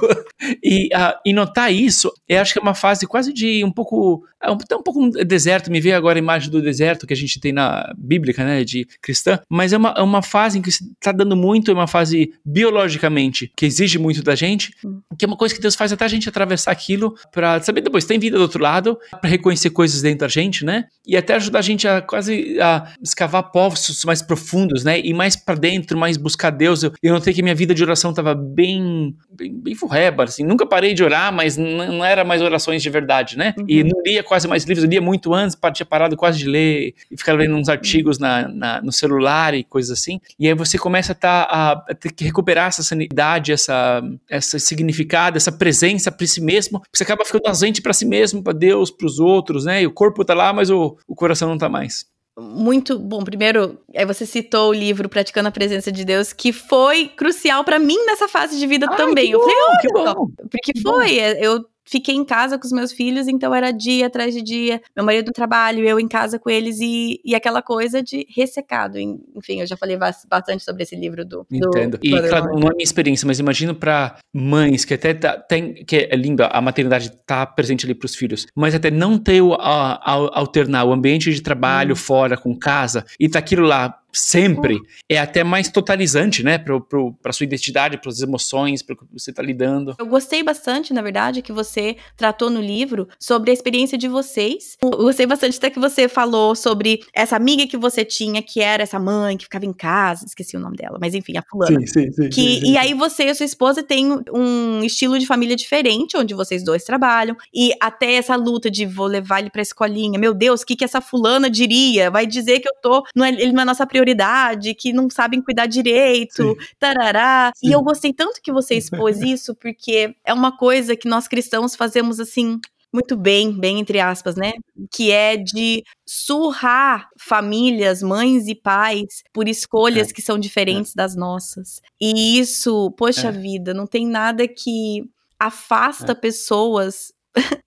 e, uh, e notar isso, eu acho que é uma fase quase de um pouco, é até um pouco um deserto, me veio agora a imagem do deserto que a gente tem na bíblica, né, de cristã, mas é uma, é uma fase em que está dando muito, é uma fase biologicamente que exige muito da gente, hum. que é uma coisa que Deus faz até a gente atravessar aquilo para saber depois tem vida do outro lado, para reconhecer coisas dentro da gente, né, e até ajudar a gente a quase a escavar poços mais profundos, né, e mais para dentro, mais buscar Deus. Eu, eu notei que minha vida de oração estava bem, bem, bem furreba, assim, nunca parei de orar, mas não era mais orações de verdade, né, uhum. e não lia quase mais livros, eu lia muito antes, partia parado quase de ler e ficar lendo uns artigos na, na, no celular e coisas assim. E aí você começa a, tá, a, a ter que recuperar essa sanidade, essa, essa significado, essa presença para si mesmo. Você acaba ficando ausente para si mesmo, para Deus, para os outros, né? E o corpo tá lá, mas o, o coração não tá mais muito bom. Primeiro, aí você citou o livro Praticando a Presença de Deus, que foi crucial para mim nessa fase de vida Ai, também. Eu falei, oh, que bom. Porque que foi, bom. É, eu fiquei em casa com os meus filhos, então era dia atrás de dia, meu marido no trabalho, eu em casa com eles e, e aquela coisa de ressecado. Enfim, eu já falei bastante sobre esse livro do. Entendo. Do e, claro, não é minha experiência, mas imagino para mães que até tá, tem. que é lindo, a maternidade tá presente ali para os filhos, mas até não ter o, a, a, alternar o ambiente de trabalho hum. fora com casa e tá aquilo lá sempre, é até mais totalizante, né? Para a sua identidade, para as emoções, para o que você está lidando. Eu gostei bastante, na verdade, que você tratou no livro sobre a experiência de vocês. Eu gostei bastante até que você falou sobre essa amiga que você tinha, que era essa mãe que ficava em casa, esqueci o nome dela, mas enfim, a fulana. Sim, sim, sim. Que, sim, sim. E aí você e sua esposa têm um estilo de família diferente, onde vocês dois trabalham, e até essa luta de vou levar ele pra escolinha. Meu Deus, o que, que essa fulana diria? Vai dizer que eu tô. Não é, ele não é nossa prioridade prioridade, que não sabem cuidar direito, Sim. tarará. Sim. E eu gostei tanto que você expôs isso, porque é uma coisa que nós cristãos fazemos assim, muito bem, bem entre aspas, né? Que é de surrar famílias, mães e pais por escolhas é. que são diferentes é. das nossas. E isso, poxa é. vida, não tem nada que afasta é. pessoas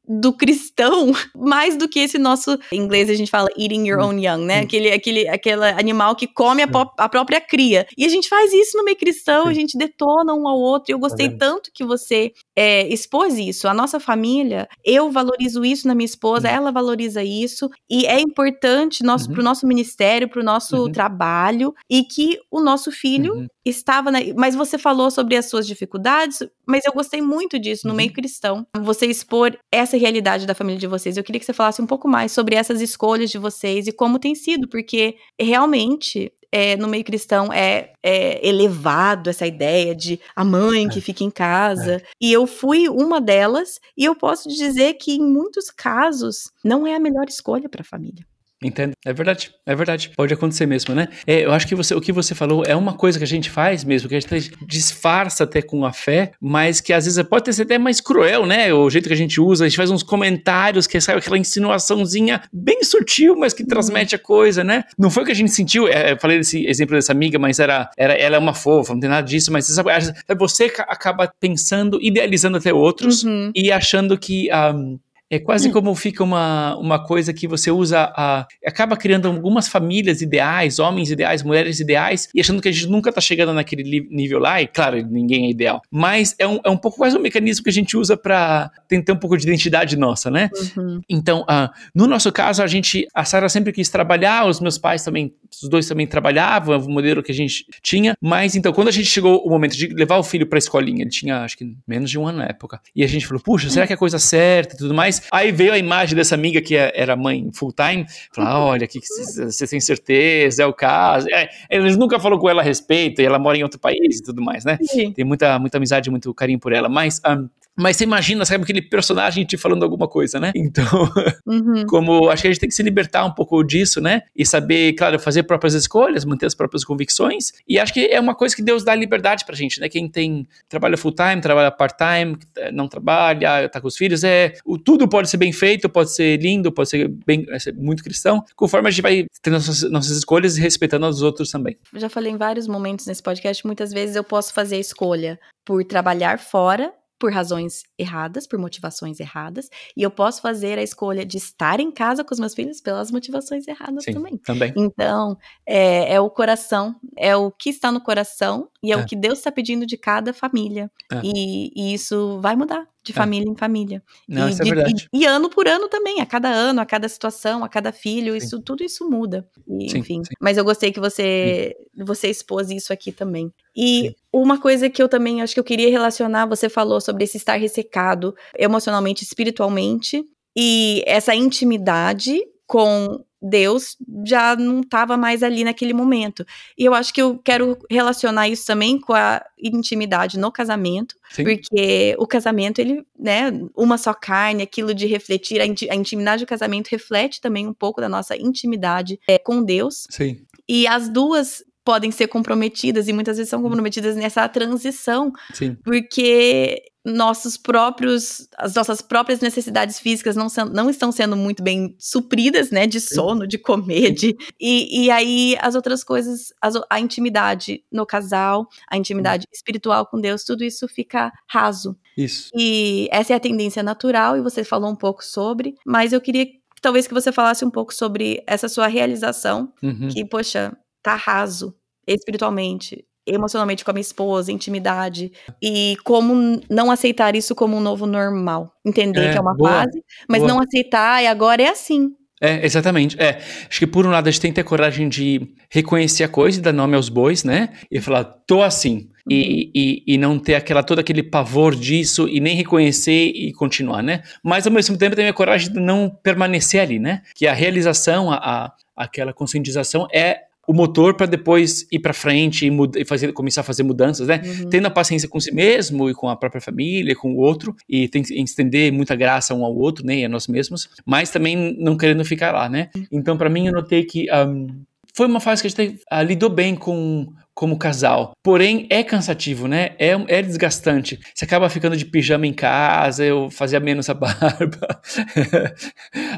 do cristão mais do que esse nosso em inglês a gente fala eating your own young, né? Aquele, aquele, aquele animal que come a, a, própria cria. E a gente faz isso no meio cristão, a gente detona um ao outro. E eu gostei tá tanto que você é, expôs isso. A nossa família, eu valorizo isso na minha esposa, uhum. ela valoriza isso. E é importante nosso, uhum. pro nosso ministério, pro nosso uhum. trabalho, e que o nosso filho uhum. estava na. Mas você falou sobre as suas dificuldades, mas eu gostei muito disso no meio uhum. cristão. Você expor essa realidade da família de vocês. Eu queria que você falasse um pouco mais sobre essas escolhas de vocês e como tem sido, porque realmente é, no meio cristão é, é, elevado essa ideia de a mãe que é. fica em casa. É. E eu fui uma delas, e eu posso dizer que em muitos casos não é a melhor escolha para a família. Entendo. É verdade, é verdade. Pode acontecer mesmo, né? É, eu acho que você, o que você falou é uma coisa que a gente faz mesmo, que a gente disfarça até com a fé, mas que às vezes pode ser até mais cruel, né? O jeito que a gente usa, a gente faz uns comentários que sai aquela insinuaçãozinha bem sutil, mas que transmite a coisa, né? Não foi o que a gente sentiu, é, eu falei desse exemplo dessa amiga, mas era, era ela é uma fofa, não tem nada disso, mas sabe, você acaba pensando, idealizando até outros uhum. e achando que. Um, é quase hum. como fica uma, uma coisa que você usa, a, acaba criando algumas famílias ideais, homens ideais, mulheres ideais, e achando que a gente nunca tá chegando naquele nível lá, e claro, ninguém é ideal. Mas é um, é um pouco quase um mecanismo que a gente usa para tentar um pouco de identidade nossa, né? Uhum. Então, uh, no nosso caso, a gente, a Sara sempre quis trabalhar, os meus pais também, os dois também trabalhavam, é o modelo que a gente tinha, mas então, quando a gente chegou o momento de levar o filho pra escolinha, ele tinha, acho que, menos de um ano na época, e a gente falou, puxa, será que é a coisa certa e tudo mais? Aí veio a imagem dessa amiga que é, era mãe full time, falou: ah, olha, que, você tem certeza, é o caso. É, eles nunca falou com ela a respeito, e ela mora em outro país e tudo mais, né? Sim. Tem muita, muita amizade, muito carinho por ela. Mas um, mas você imagina, sabe, aquele personagem te falando alguma coisa, né? Então, uhum. como acho que a gente tem que se libertar um pouco disso, né? E saber, claro, fazer próprias escolhas, manter as próprias convicções. E acho que é uma coisa que Deus dá liberdade pra gente, né? Quem tem trabalha full time, trabalha part time, não trabalha, tá com os filhos, é o, tudo pode ser bem feito, pode ser lindo, pode ser bem, ser muito cristão, conforme a gente vai tendo nossas, nossas escolhas e respeitando os outros também. Eu já falei em vários momentos nesse podcast, muitas vezes eu posso fazer a escolha por trabalhar fora por razões erradas, por motivações erradas, e eu posso fazer a escolha de estar em casa com os meus filhos pelas motivações erradas Sim, também. também. Então, é, é, o coração, é o que está no coração e é, é. o que Deus está pedindo de cada família. É. E, e, isso vai mudar de é. família em família. Não, e, isso é verdade. E, e, ano por ano também, a cada ano, a cada situação, a cada filho, sim. isso tudo isso muda. E, sim, enfim. Sim. Mas eu gostei que você você expôs isso aqui também. E uma coisa que eu também acho que eu queria relacionar, você falou sobre esse estar ressecado emocionalmente, espiritualmente, e essa intimidade com Deus já não estava mais ali naquele momento. E eu acho que eu quero relacionar isso também com a intimidade no casamento, Sim. porque o casamento, ele, né, uma só carne, aquilo de refletir, a, intimidade do casamento reflete também um pouco da nossa intimidade é, com Deus. Sim. E as duas podem ser comprometidas e muitas vezes são comprometidas nessa transição, Sim. porque nossos próprios, as nossas próprias necessidades físicas não, não estão sendo muito bem supridas, né, de sono, de comer, de, e, e aí as outras coisas, as, a intimidade no casal, a intimidade hum. espiritual com Deus, tudo isso fica raso. Isso. E essa é a tendência natural, e você falou um pouco sobre, mas eu queria talvez que você falasse um pouco sobre essa sua realização, uhum. que, poxa, tá raso espiritualmente, emocionalmente com a minha esposa, intimidade, e como não aceitar isso como um novo normal. Entender é, que é uma boa, fase, mas boa. não aceitar e agora é assim. É, exatamente. É, acho que por um lado a gente tem que ter coragem de reconhecer a coisa e dar nome aos bois, né? E falar, tô assim. Uhum. E, e, e, não ter aquela, todo aquele pavor disso e nem reconhecer e continuar, né? Mas ao mesmo tempo tem a coragem de não permanecer ali, né? Que a realização, a, a aquela conscientização é o motor para depois ir para frente e, e, fazer, começar a fazer mudanças, né? Uhum. Tendo a paciência com si mesmo e com a própria família, com o outro, e tem que estender muita graça um ao outro, né? E a nós mesmos, mas também não querendo ficar lá, né? Então, para mim, eu notei que um, foi uma fase que a gente uh, lidou bem com como casal. Porém, é cansativo, né? É, é desgastante. Você acaba ficando de pijama em casa, eu fazia menos a barba.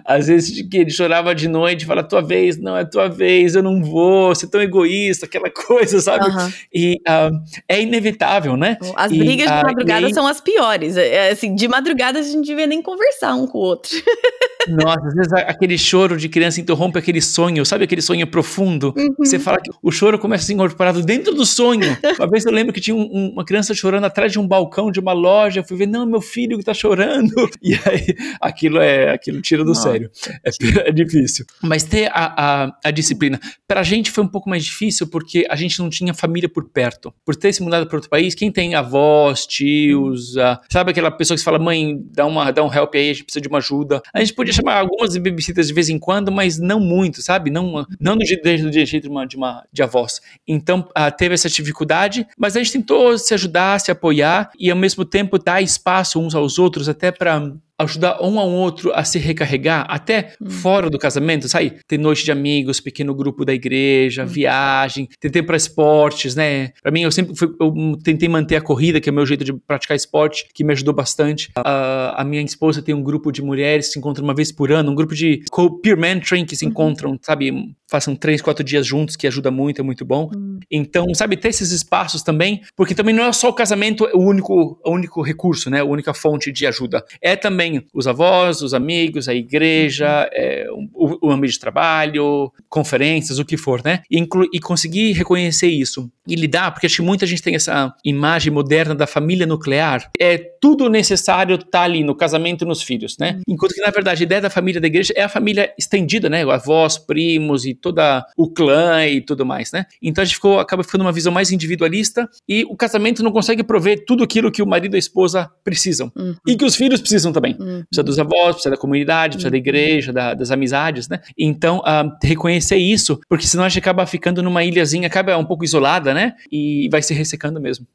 Às vezes que ele chorava de noite, fala, tua vez, não é tua vez, eu não vou, você é tão egoísta, aquela coisa, sabe? Uhum. E uh, é inevitável, né? As brigas e, de madrugada aí... são as piores. É, é, assim, de madrugada a gente devia nem conversar um com o outro. Nossa, às vezes aquele choro de criança interrompe aquele sonho, sabe aquele sonho profundo? Uhum. Você fala que o choro começa a ser incorporado dentro do sonho. Uma vez eu lembro que tinha um, uma criança chorando atrás de um balcão de uma loja. Eu fui ver, não, meu filho que tá chorando. E aí, aquilo é, aquilo tira do sério. É, é, difícil. Mas ter a, a, a, disciplina. Pra gente foi um pouco mais difícil porque a gente não tinha família por perto. Por ter se mudado para outro país, quem tem avós, tios, a, sabe aquela pessoa que fala, mãe, dá, uma, dá um help aí, a gente precisa de uma ajuda. A gente podia chamar algumas babysitters de vez em quando, mas não muito, sabe? Não, não do jeito, do jeito de uma, de uma de avós. Então, uh, teve essa dificuldade, mas a gente tentou se ajudar, se apoiar e ao mesmo tempo dar espaço uns aos outros até para ajudar um ao outro a se recarregar, até hum. fora do casamento, sabe? Ter noite de amigos, pequeno grupo da igreja, hum. viagem, ter tempo para esportes, né? Para mim, eu sempre fui, eu tentei manter a corrida, que é o meu jeito de praticar esporte, que me ajudou bastante. Uh, a minha esposa tem um grupo de mulheres que se encontram uma vez por ano, um grupo de peer mentoring que se uhum. encontram, sabe? Façam três, quatro dias juntos, que ajuda muito, é muito bom. Hum. Então, sabe, ter esses espaços também, porque também não é só o casamento o único, o único recurso, né? A única fonte de ajuda. É também os avós, os amigos, a igreja, é, o, o, ambiente de trabalho, conferências, o que for, né? E, e conseguir reconhecer isso e lidar, porque acho que muita gente tem essa imagem moderna da família nuclear. É tudo necessário tá ali no casamento e nos filhos, né? Uhum. Enquanto que, na verdade, a ideia da família da igreja é a família estendida, né? Avós, primos e toda o clã e tudo mais, né? Então a gente ficou, acaba ficando uma visão mais individualista e o casamento não consegue prover tudo aquilo que o marido e a esposa precisam. Uhum. E que os filhos precisam também. Uhum. Precisa dos avós, precisa da comunidade, precisa uhum. da igreja, da, das amizades, né? Então, uh, reconhecer isso, porque senão a gente acaba ficando numa ilhazinha, acaba um pouco isolada, né? E vai se ressecando mesmo.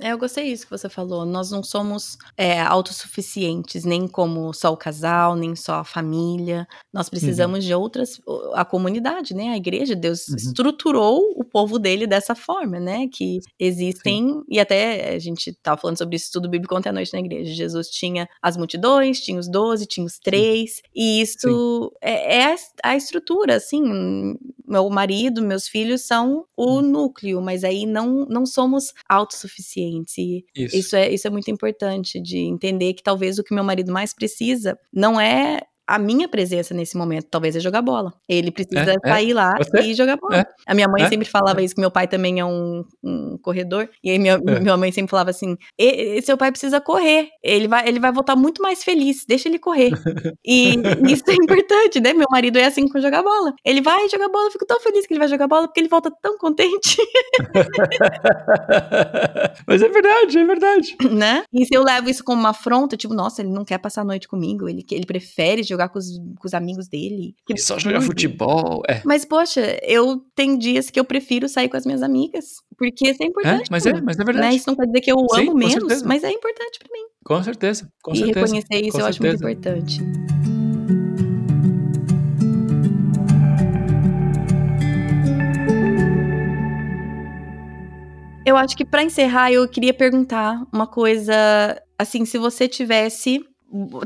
É, eu gostei disso que você falou. Nós não somos é, autossuficientes, nem como só o casal, nem só a família. Nós precisamos uhum. de outras, a comunidade, né? A igreja, Deus uhum. estruturou o povo dele dessa forma, né? Que existem, Sim. e até a gente estava falando sobre isso tudo bíblico ontem à noite na igreja. Jesus tinha as multidões, tinha os 12, tinha os 3, e isso é, é, a estrutura, assim, meu marido, meus filhos são o hum. núcleo, mas aí não, não somos autossuficientes. E isso. isso. é, isso é muito importante de entender que talvez o que meu marido mais precisa não é a minha presença nesse momento talvez é jogar bola. Ele precisa é, é. sair é. lá Você? e jogar bola. É. A minha mãe é. sempre falava isso, que meu pai também é um, um corredor. E aí minha, é. minha mãe sempre falava assim: seu pai precisa correr. Ele vai, ele vai voltar muito mais feliz, deixa ele correr. e isso é importante, né? Meu marido é assim com jogar bola. Ele vai jogar bola, eu fico tão feliz que ele vai jogar bola, porque ele volta tão contente. Mas é verdade, é verdade. Né? E se eu levo isso como uma afronta, tipo, nossa, ele não quer passar a noite comigo, ele, ele prefere jogar jogar com os, com os amigos dele. E só jogar futebol, é. Mas, poxa, eu tenho dias que eu prefiro sair com as minhas amigas. Porque isso é importante. É, mas é, mas é verdade. Né? Isso não quer dizer que eu Sim, amo menos, certeza. mas é importante para mim. Com certeza, com e certeza. E reconhecer isso eu certeza. acho muito importante. Eu acho que para encerrar, eu queria perguntar uma coisa, assim, se você tivesse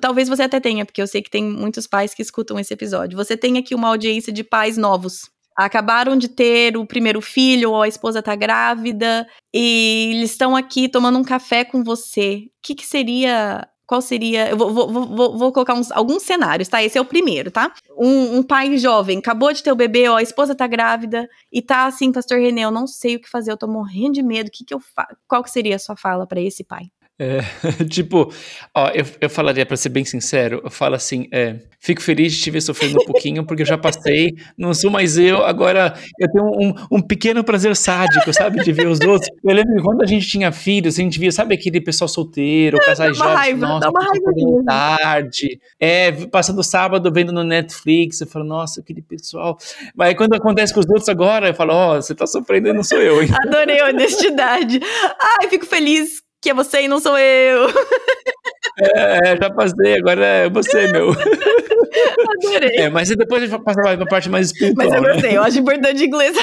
talvez você até tenha, porque eu sei que tem muitos pais que escutam esse episódio. Você tem aqui uma audiência de pais novos. Acabaram de ter o primeiro filho, ou a esposa tá grávida, e eles estão aqui tomando um café com você. O que, que seria qual seria. Eu vou, vou, vou, vou colocar uns, alguns cenários, tá? Esse é o primeiro, tá? Um, um, pai jovem, acabou de ter o bebê, ó, a esposa tá grávida, e tá assim, pastor René, eu não sei o que fazer, eu tô morrendo de medo, o que que eu faço? Qual que seria a sua fala para esse pai? É, tipo, ó, eu, eu falaria, para ser bem sincero, eu falo assim, é, fico feliz de te ver sofrendo um pouquinho, porque eu já passei, não sou mais eu, agora eu tenho um, um pequeno prazer sádico, sabe, de ver os outros. Eu lembro que quando a gente tinha filhos, a gente via, sabe aquele pessoal solteiro, casais jovens, raiva, nossa, dá uma raiva tarde, é, passando sábado vendo no Netflix, eu falo, nossa, aquele pessoal. Mas quando acontece com os outros agora, eu falo, ó, oh, você tá sofrendo e não sou eu, hein? Adorei a honestidade. Ai, fico feliz que é você e não sou eu. É, já passei, agora é você, meu. Adorei. É, mas depois a gente passa para a parte mais espiritual. Mas eu né? gostei, né? eu acho importante inglês.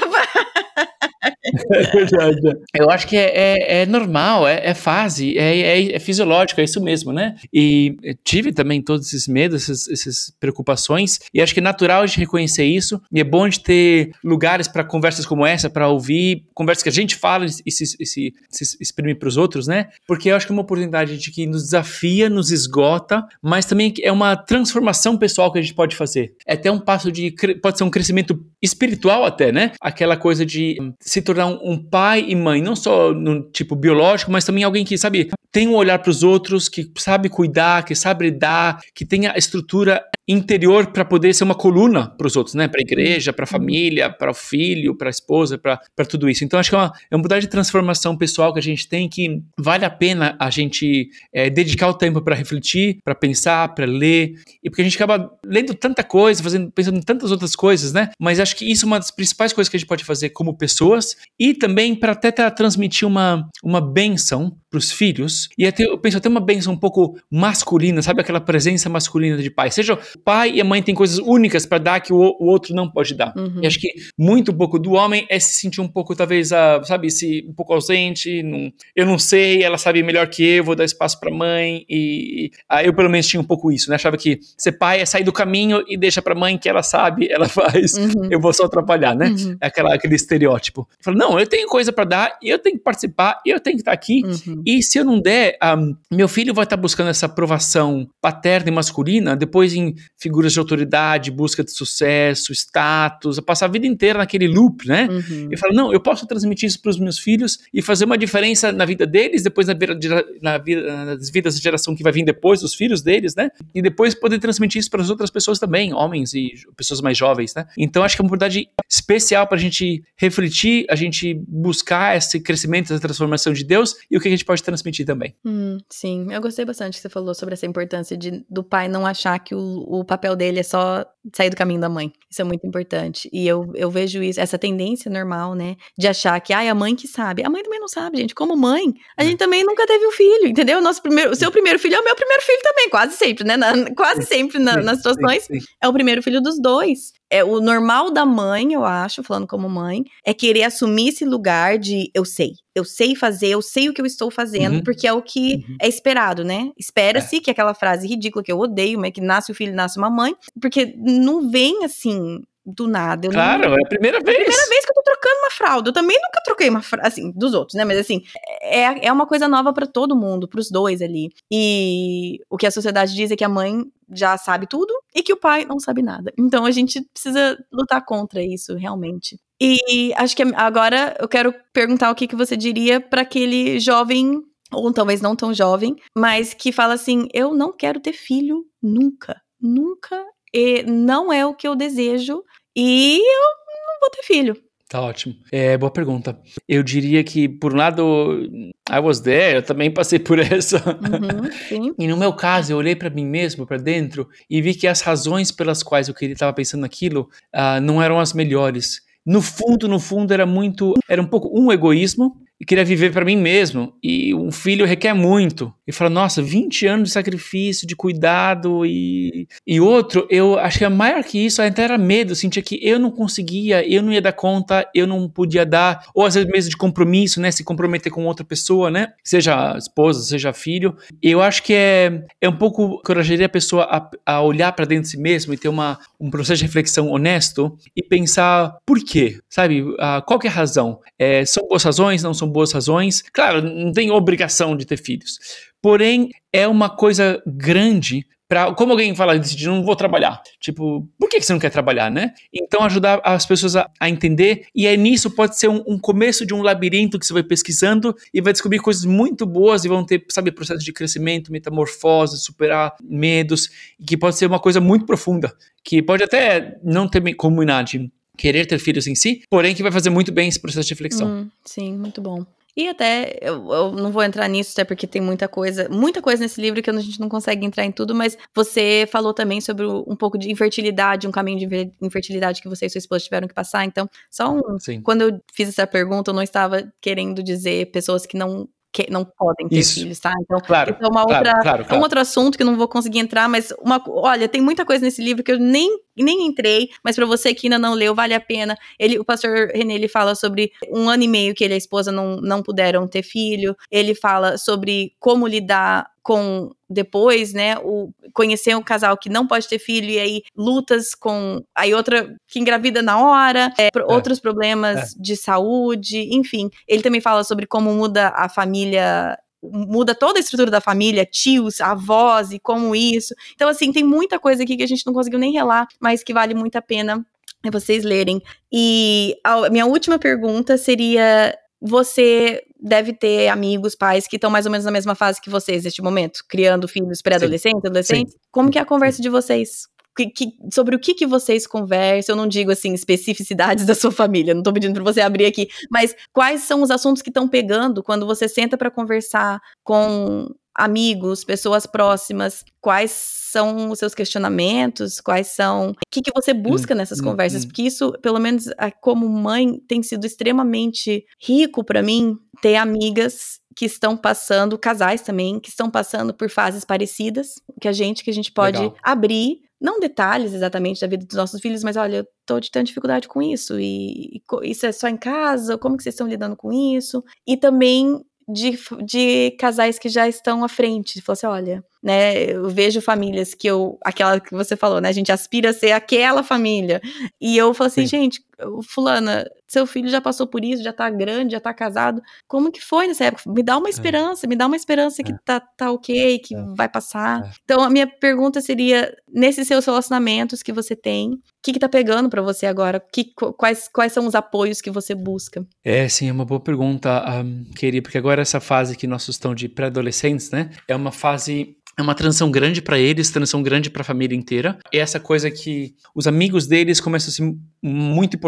É verdade. Eu acho que é, é, é normal, é, é fase, é, é, é, fisiológico, é isso mesmo, né? E tive também todos esses medos, essas, essas preocupações, e acho que é natural a gente reconhecer isso, e é bom de ter lugares para conversas como essa, para ouvir, conversas que a gente fala e se, se, se exprime para os outros, né? Porque eu acho que é uma oportunidade de que nos desafia, nos esgota, mas também é uma transformação pessoal que a gente pode fazer. É até um passo de, pode ser um crescimento espiritual até, né? Aquela coisa de se tornar um, um pai e mãe, não só no tipo biológico, mas também alguém que, sabe, tem um olhar para os outros, que sabe cuidar, que sabe dar, que tem a estrutura interior para poder ser uma coluna para os outros, né? Para a igreja, para a família, para o filho, para a esposa, para tudo isso. Então acho que é uma, é uma mudança de transformação pessoal que a gente tem que vale a pena a gente é, dedicar o tempo para refletir, para pensar, para ler, e porque a gente acaba lendo tanta coisa, fazendo, pensando em tantas outras coisas, né? Mas acho que isso é uma das principais coisas que a gente pode fazer como pessoas e também para até transmitir uma, uma benção para os filhos e até, eu penso até uma benção um pouco masculina, sabe aquela presença masculina de pai. Seja o pai e a mãe têm coisas únicas para dar que o, o, outro não pode dar. Uhum. E acho que muito pouco do homem é se sentir um pouco talvez a, sabe, se um pouco ausente, não, eu não sei, ela sabe melhor que eu, vou dar espaço para mãe e, e eu pelo menos tinha um pouco isso, né? Achava que ser pai é sair do caminho e deixa para mãe que ela sabe, ela faz, uhum. eu vou só atrapalhar, né? Uhum. É aquela aquele estereótipo. Fala, não, eu tenho coisa para dar, eu tenho que participar, eu tenho que estar aqui. Uhum. E se eu não der, um, meu filho vai estar tá buscando essa aprovação paterna e masculina, depois em figuras de autoridade, busca de sucesso, status, passar a vida inteira naquele loop, né? Uhum. E fala, não, eu posso transmitir isso para os meus filhos e fazer uma diferença na vida deles, depois na vida, na vida, nas vidas da geração que vai vir depois, dos filhos deles, né? E depois poder transmitir isso para as outras pessoas também, homens e pessoas mais jovens, né? Então acho que é uma oportunidade especial para a gente refletir, a gente buscar esse crescimento, essa transformação de Deus e o que a gente pode transmitir também. Hum, sim, eu gostei bastante que você falou sobre essa importância de, do pai não achar que o, o papel dele é só sair do caminho da mãe. Isso é muito importante. E eu, eu vejo isso, essa tendência normal, né? De achar que, ai, a mãe que sabe. A mãe também não sabe, gente. Como mãe, a é. gente também nunca teve um filho, entendeu? O, nosso primeiro, o seu primeiro filho é o meu primeiro filho também, quase sempre, né? Na, quase sempre na, nas situações. É o primeiro filho dos dois é o normal da mãe, eu acho, falando como mãe, é querer assumir esse lugar de eu sei, eu sei fazer, eu sei o que eu estou fazendo, uhum. porque é o que uhum. é esperado, né? Espera-se é. que aquela frase ridícula que eu odeio, mas que nasce o filho, nasce uma mãe, porque não vem assim do nada. Eu claro, não... é a primeira vez. É a primeira vez que eu tô trocando uma fralda. Eu também nunca troquei uma fralda, assim, dos outros, né? Mas assim, é, é uma coisa nova para todo mundo, pros dois ali. E o que a sociedade diz é que a mãe já sabe tudo e que o pai não sabe nada. Então a gente precisa lutar contra isso, realmente. E acho que agora eu quero perguntar o que, que você diria para aquele jovem ou talvez não tão jovem, mas que fala assim: eu não quero ter filho nunca, nunca, e não é o que eu desejo, e eu não vou ter filho. Tá ótimo. É, boa pergunta. Eu diria que, por um lado, I was there, eu também passei por essa. Uhum, e no meu caso, eu olhei para mim mesmo, para dentro, e vi que as razões pelas quais eu queria estava pensando naquilo uh, não eram as melhores. No fundo, no fundo, era muito. Era um pouco um egoísmo e queria viver para mim mesmo. E um filho requer muito. E fala, nossa, 20 anos de sacrifício, de cuidado e. E outro, eu acho que é maior que isso, até era medo. Eu sentia que eu não conseguia, eu não ia dar conta, eu não podia dar. Ou às vezes mesmo de compromisso, né? Se comprometer com outra pessoa, né? Seja esposa, seja filho. Eu acho que é, é um pouco encorajaria a pessoa a, a olhar para dentro de si mesmo e ter uma, um processo de reflexão honesto e pensar por quê, sabe? Uh, qual é a razão? É, são boas razões, não são boas razões? Claro, não tem obrigação de ter filhos. Porém, é uma coisa grande Pra, como alguém fala, decidir, não vou trabalhar. Tipo, por que você não quer trabalhar, né? Então, ajudar as pessoas a, a entender, e aí nisso pode ser um, um, começo de um labirinto que você vai pesquisando e vai descobrir coisas muito boas e vão ter, sabe, processo de crescimento, metamorfose, superar medos, que pode ser uma coisa muito profunda, que pode até não ter comunidade querer ter filhos em si, porém que vai fazer muito bem esse processo de reflexão. Hum, sim, muito bom. E até, eu, eu, não vou entrar nisso, até porque tem muita coisa, muita coisa nesse livro que a gente não consegue entrar em tudo, mas você falou também sobre um pouco de infertilidade, um caminho de infertilidade que você e sua esposa tiveram que passar. Então, só um. Sim. Quando eu fiz essa pergunta, eu não estava querendo dizer pessoas que não que não podem ter Isso. filhos, tá? Então, claro, é uma claro, outra, claro, claro. É um outro assunto que eu não vou conseguir entrar, mas uma, olha, tem muita coisa nesse livro que eu nem, nem entrei, mas para você que ainda não leu, vale a pena. Ele, o pastor René, ele fala sobre um ano e meio que ele e a esposa não, não puderam ter filho. Ele fala sobre como lidar com depois, né, o conhecer um casal que não pode ter filho e aí lutas com aí outra que engravida na hora, é, é. outros problemas é. de saúde, enfim. Ele também fala sobre como muda a família muda toda a estrutura da família, tios, avós e como isso. Então, assim, tem muita coisa aqui que a gente não conseguiu nem relar, mas que vale muito a pena vocês lerem. E a minha última pergunta seria: você deve ter amigos, pais que estão mais ou menos na mesma fase que vocês neste momento, criando filhos pré-adolescentes, adolescentes. Sim. Como que é a conversa de vocês? Que, que, sobre o que, que vocês conversam, eu não digo assim especificidades da sua família, não tô pedindo para você abrir aqui, mas quais são os assuntos que estão pegando quando você senta para conversar com amigos, pessoas próximas, quais são os seus questionamentos, quais são. O que, que você busca hum, nessas hum, conversas? Hum. Porque isso, pelo menos como mãe, tem sido extremamente rico para mim ter amigas que estão passando, casais também, que estão passando por fases parecidas que a gente, que a gente pode Legal. abrir não detalhes exatamente da vida dos nossos filhos, mas olha, eu tô tendo dificuldade com isso, e, e, isso é só em casa, como que vocês estão lidando com isso? E também de, de casais que já estão à frente. Falou assim: olha, né? Eu vejo famílias que eu. Aquela que você falou, né? A gente aspira a ser aquela família. E eu falo assim, Sim. gente, fulana, seu filho já passou por isso, já tá grande, já tá casado. Como que foi nessa época? Me dá uma é. esperança, é. me dá uma esperança que é. tá, tá ok, que é. vai passar. É. Então, a minha pergunta seria: nesses seus relacionamentos que você tem, o que, que tá pegando para você agora? Que, quais, quais são os apoios que você busca? É, sim, é uma boa pergunta, um, queria, porque agora essa fase que nós estamos de pré-adolescentes, né? É uma fase é uma transição grande para eles, transição grande para a família inteira. É essa coisa que os amigos deles começam a ser muito importantes.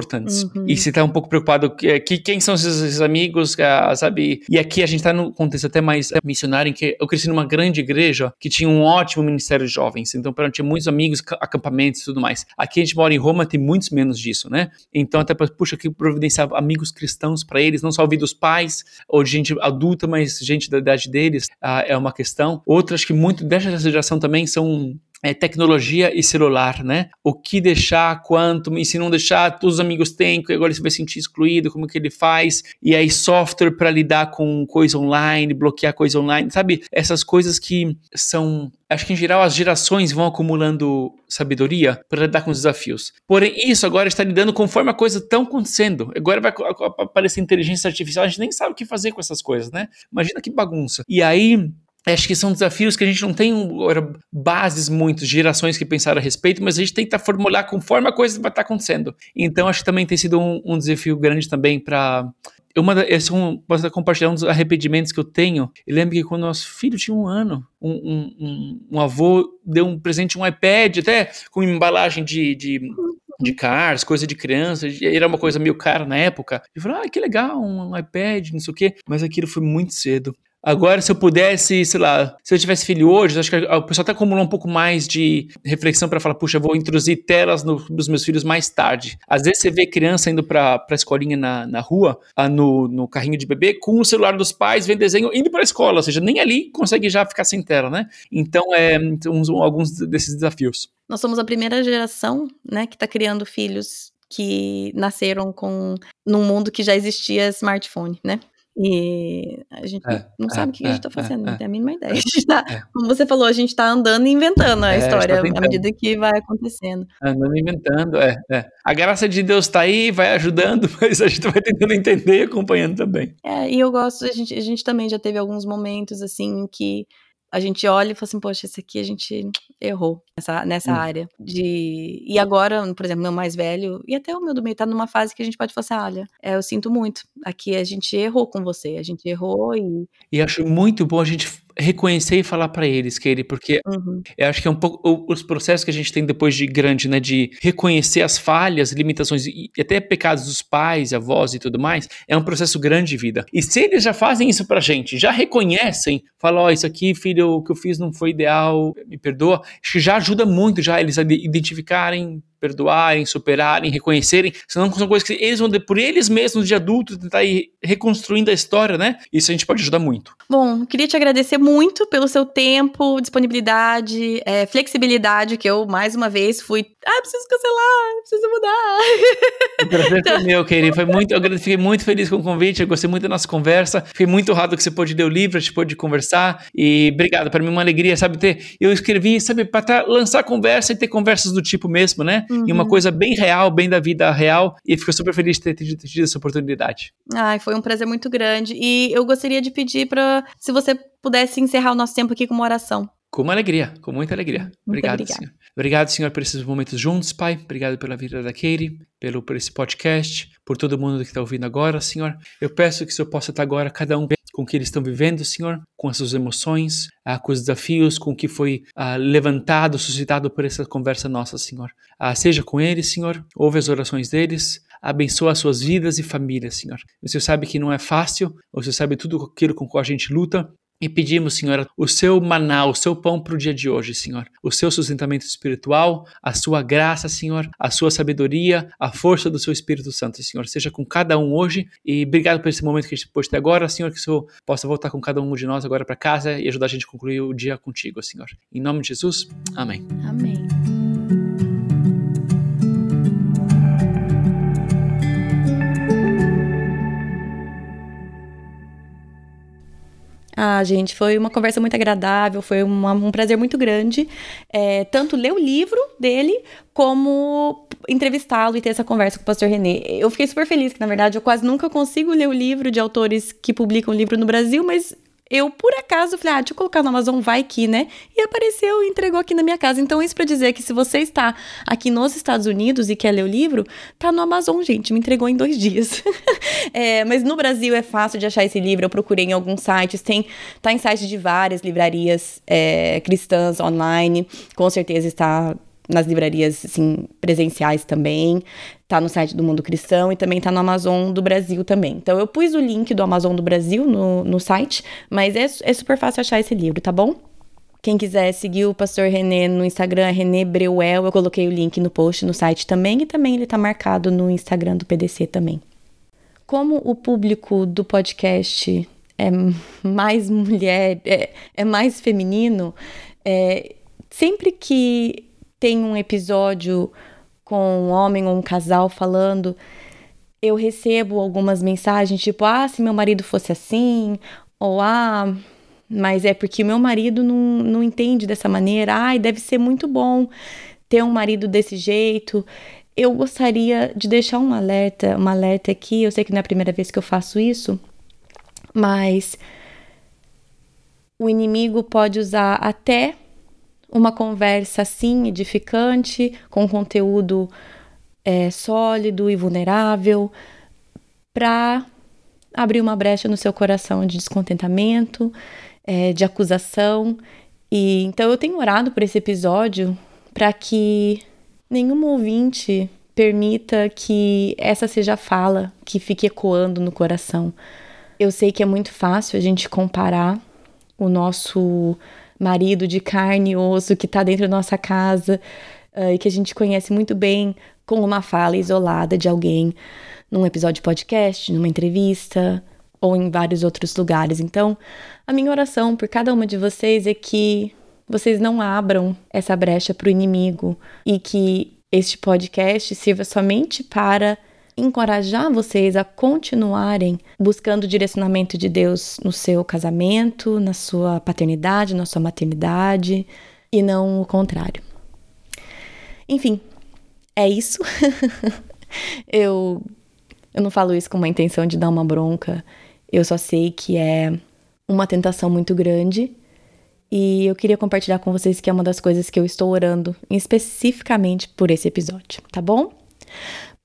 Uhum. E se tá um pouco preocupado que, que quem são esses amigos, ah, sabe? E aqui a gente tá no contexto até mais é, missionário, em que eu cresci numa grande igreja que tinha um ótimo ministério de jovens. Então, para tinha muitos amigos, acampamentos e tudo mais. Aqui a gente mora em Roma, tem muitos menos disso, né? Então, até puxa, que providenciar amigos cristãos para eles, não só ouvir dos pais ou de gente adulta, mas gente da idade deles, uh, é uma questão. Outras que muito muito dessa geração também são é, tecnologia e celular, né? O que deixar, quanto, e se não deixar, todos os amigos têm, agora vai se sentir excluído, como que ele faz, e aí software para lidar com coisa online, bloquear coisa online, sabe? Essas coisas que são, acho que em geral as gerações vão acumulando sabedoria para lidar com os desafios. Porém, isso agora está lidando conforme a coisa está acontecendo. Agora vai aparecer inteligência artificial, a gente nem sabe o que fazer com essas coisas, né? Imagina que bagunça. E aí, Acho que são desafios que a gente não tem bases muito, gerações que pensaram a respeito, mas a gente tenta formular conforme a coisa vai estar acontecendo. Então, acho que também tem sido um, um desafio grande também para uma esse é um, posso compartilhar um dos arrependimentos que eu tenho. Eu lembro que quando nosso filho tinha um ano, um, um, um, um avô deu um presente, um iPad, até com embalagem de, de, de cars, coisa de criança, era uma coisa meio cara na época. E falou, ah, que legal, um iPad, não sei o quê. Mas aquilo foi muito cedo. Agora, se eu pudesse, sei lá, se eu tivesse filho hoje, acho que o pessoal até acumulou um pouco mais de reflexão para falar, puxa, vou introduzir telas no, nos meus filhos mais tarde. Às vezes você vê criança indo pra, pra escolinha na, na rua, ah, no, no carrinho de bebê, com o celular dos pais, vendo desenho, indo pra escola, ou seja, nem ali consegue já ficar sem tela, né? Então, é, uns, alguns desses desafios. Nós somos a primeira geração, né, que está criando filhos que nasceram com num mundo que já existia smartphone, né? E a gente é, não é, sabe o que é, a gente está fazendo, não é, tem a mínima ideia. Tá, é. como você falou, a gente está andando e inventando a é, história tá à medida que vai acontecendo. Andando e inventando, é, A graça de Deus está aí, vai ajudando, mas a gente vai tentando entender e acompanhando também. É, e eu gosto, a gente, a gente também já teve alguns momentos assim que a gente olha e fala assim, poxa, esse aqui a gente errou nessa, nessa hum. área. De... E agora, por exemplo, meu mais velho, e até o meu do meio, tá numa fase que a gente pode falar assim, olha, é, eu sinto muito. Aqui a gente errou com você, a gente errou e. E acho muito bom a gente reconhecer e falar para eles, que ele, porque uhum. eu acho que é um pouco os processos que a gente tem depois de grande, né, de reconhecer as falhas, limitações e até pecados dos pais, avós e tudo mais, é um processo grande de vida. E se eles já fazem isso pra gente, já reconhecem, falam, ó, oh, isso aqui, filho, o que eu fiz não foi ideal, me perdoa, acho que já ajuda muito já eles a identificarem perdoarem, superarem, reconhecerem, senão são coisas que eles vão, por eles mesmos de adultos, tentar ir reconstruindo a história, né? Isso a gente pode ajudar muito. Bom, queria te agradecer muito pelo seu tempo, disponibilidade, é, flexibilidade, que eu, mais uma vez, fui, ah, preciso cancelar, preciso mudar. O prazer então... foi meu, querido, foi muito, eu fiquei muito feliz com o convite, eu gostei muito da nossa conversa, fiquei muito honrado que você pôde ler o livro, a gente pôde conversar, e obrigado, para mim é uma alegria, sabe, ter, eu escrevi, sabe, para lançar conversa e ter conversas do tipo mesmo, né? Uhum. e uma coisa bem real, bem da vida real, e fico super feliz de ter tido, essa oportunidade. Ai, foi um prazer muito grande. E eu gostaria de pedir para se você pudesse encerrar o nosso tempo aqui com uma oração. Com uma alegria, com muita alegria. Muito obrigado, obrigada. Senhor. Obrigado, Senhor, por esses momentos juntos, Pai. Obrigado pela vida da Katie, pelo, por esse podcast, por todo mundo que está ouvindo agora, Senhor. Eu peço que o Senhor possa estar agora, cada um com que eles estão vivendo, Senhor, com as suas emoções, ah, com os desafios, com o que foi ah, levantado, suscitado por essa conversa nossa, Senhor. Ah, seja com eles, Senhor, ouve as orações deles, abençoa as suas vidas e famílias, Senhor. O Senhor sabe que não é fácil, o Senhor sabe tudo aquilo com que a gente luta, e pedimos, Senhor, o seu maná, o seu pão para o dia de hoje, Senhor. O seu sustentamento espiritual, a sua graça, Senhor, a sua sabedoria, a força do seu Espírito Santo, Senhor. Seja com cada um hoje. E obrigado por esse momento que a gente pôde ter agora, Senhor, que o Senhor possa voltar com cada um de nós agora para casa e ajudar a gente a concluir o dia contigo, Senhor. Em nome de Jesus, amém. Amém. Ah, gente, foi uma conversa muito agradável, foi uma, um prazer muito grande. É, tanto ler o livro dele, como entrevistá-lo e ter essa conversa com o pastor René. Eu fiquei super feliz, que na verdade eu quase nunca consigo ler o livro de autores que publicam livro no Brasil, mas eu, por acaso, falei, ah, deixa eu colocar no Amazon, vai aqui, né? E apareceu e entregou aqui na minha casa. Então, isso para dizer que se você está aqui nos Estados Unidos e quer ler o livro, tá no Amazon, gente. Me entregou em dois dias. é, mas no Brasil é fácil de achar esse livro. Eu procurei em alguns sites. Tem, tá em sites de várias livrarias é, cristãs online. Com certeza está nas livrarias assim, presenciais também, tá no site do Mundo Cristão e também tá no Amazon do Brasil também. Então eu pus o link do Amazon do Brasil no, no site, mas é, é super fácil achar esse livro, tá bom? Quem quiser seguir o pastor René no Instagram, é René Breuel, eu coloquei o link no post no site também e também ele tá marcado no Instagram do PDC também. Como o público do podcast é mais mulher, é, é mais feminino, é, sempre que tem um episódio com um homem ou um casal falando, eu recebo algumas mensagens tipo: ah, se meu marido fosse assim, ou ah, mas é porque meu marido não, não entende dessa maneira, ai, deve ser muito bom ter um marido desse jeito. Eu gostaria de deixar um alerta, um alerta aqui. Eu sei que não é a primeira vez que eu faço isso, mas o inimigo pode usar até uma conversa assim edificante, com conteúdo é, sólido e vulnerável, para abrir uma brecha no seu coração de descontentamento, é, de acusação. E então eu tenho orado por esse episódio para que nenhum ouvinte permita que essa seja a fala que fique ecoando no coração. Eu sei que é muito fácil a gente comparar o nosso marido de carne e osso que está dentro da nossa casa uh, e que a gente conhece muito bem com uma fala isolada de alguém num episódio de podcast, numa entrevista ou em vários outros lugares. Então, a minha oração por cada uma de vocês é que vocês não abram essa brecha para o inimigo e que este podcast sirva somente para encorajar vocês a continuarem buscando o direcionamento de Deus no seu casamento, na sua paternidade, na sua maternidade e não o contrário. Enfim, é isso. eu, eu não falo isso com uma intenção de dar uma bronca, eu só sei que é uma tentação muito grande e eu queria compartilhar com vocês que é uma das coisas que eu estou orando especificamente por esse episódio, tá bom?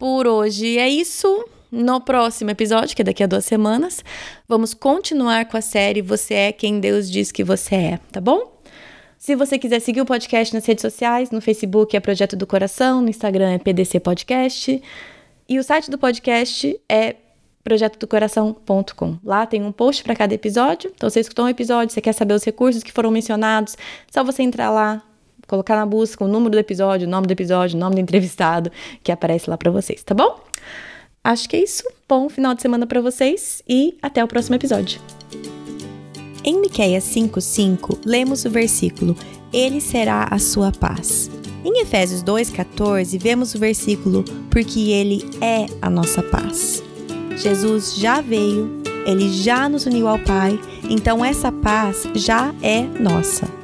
Por hoje é isso. No próximo episódio, que é daqui a duas semanas, vamos continuar com a série Você é quem Deus diz que você é, tá bom? Se você quiser seguir o podcast nas redes sociais, no Facebook é Projeto do Coração, no Instagram é PDC Podcast. E o site do podcast é projetodocoração.com. Lá tem um post para cada episódio. Então, você escutou um episódio, você quer saber os recursos que foram mencionados, só você entrar lá, colocar na busca o número do episódio, o nome do episódio, o nome do entrevistado, que aparece lá para vocês, tá bom? Acho que é isso. Bom final de semana para vocês e até o próximo episódio. Em Miqueias 5:5, lemos o versículo: Ele será a sua paz. Em Efésios 2:14, vemos o versículo: Porque ele é a nossa paz. Jesus já veio, ele já nos uniu ao Pai, então essa paz já é nossa.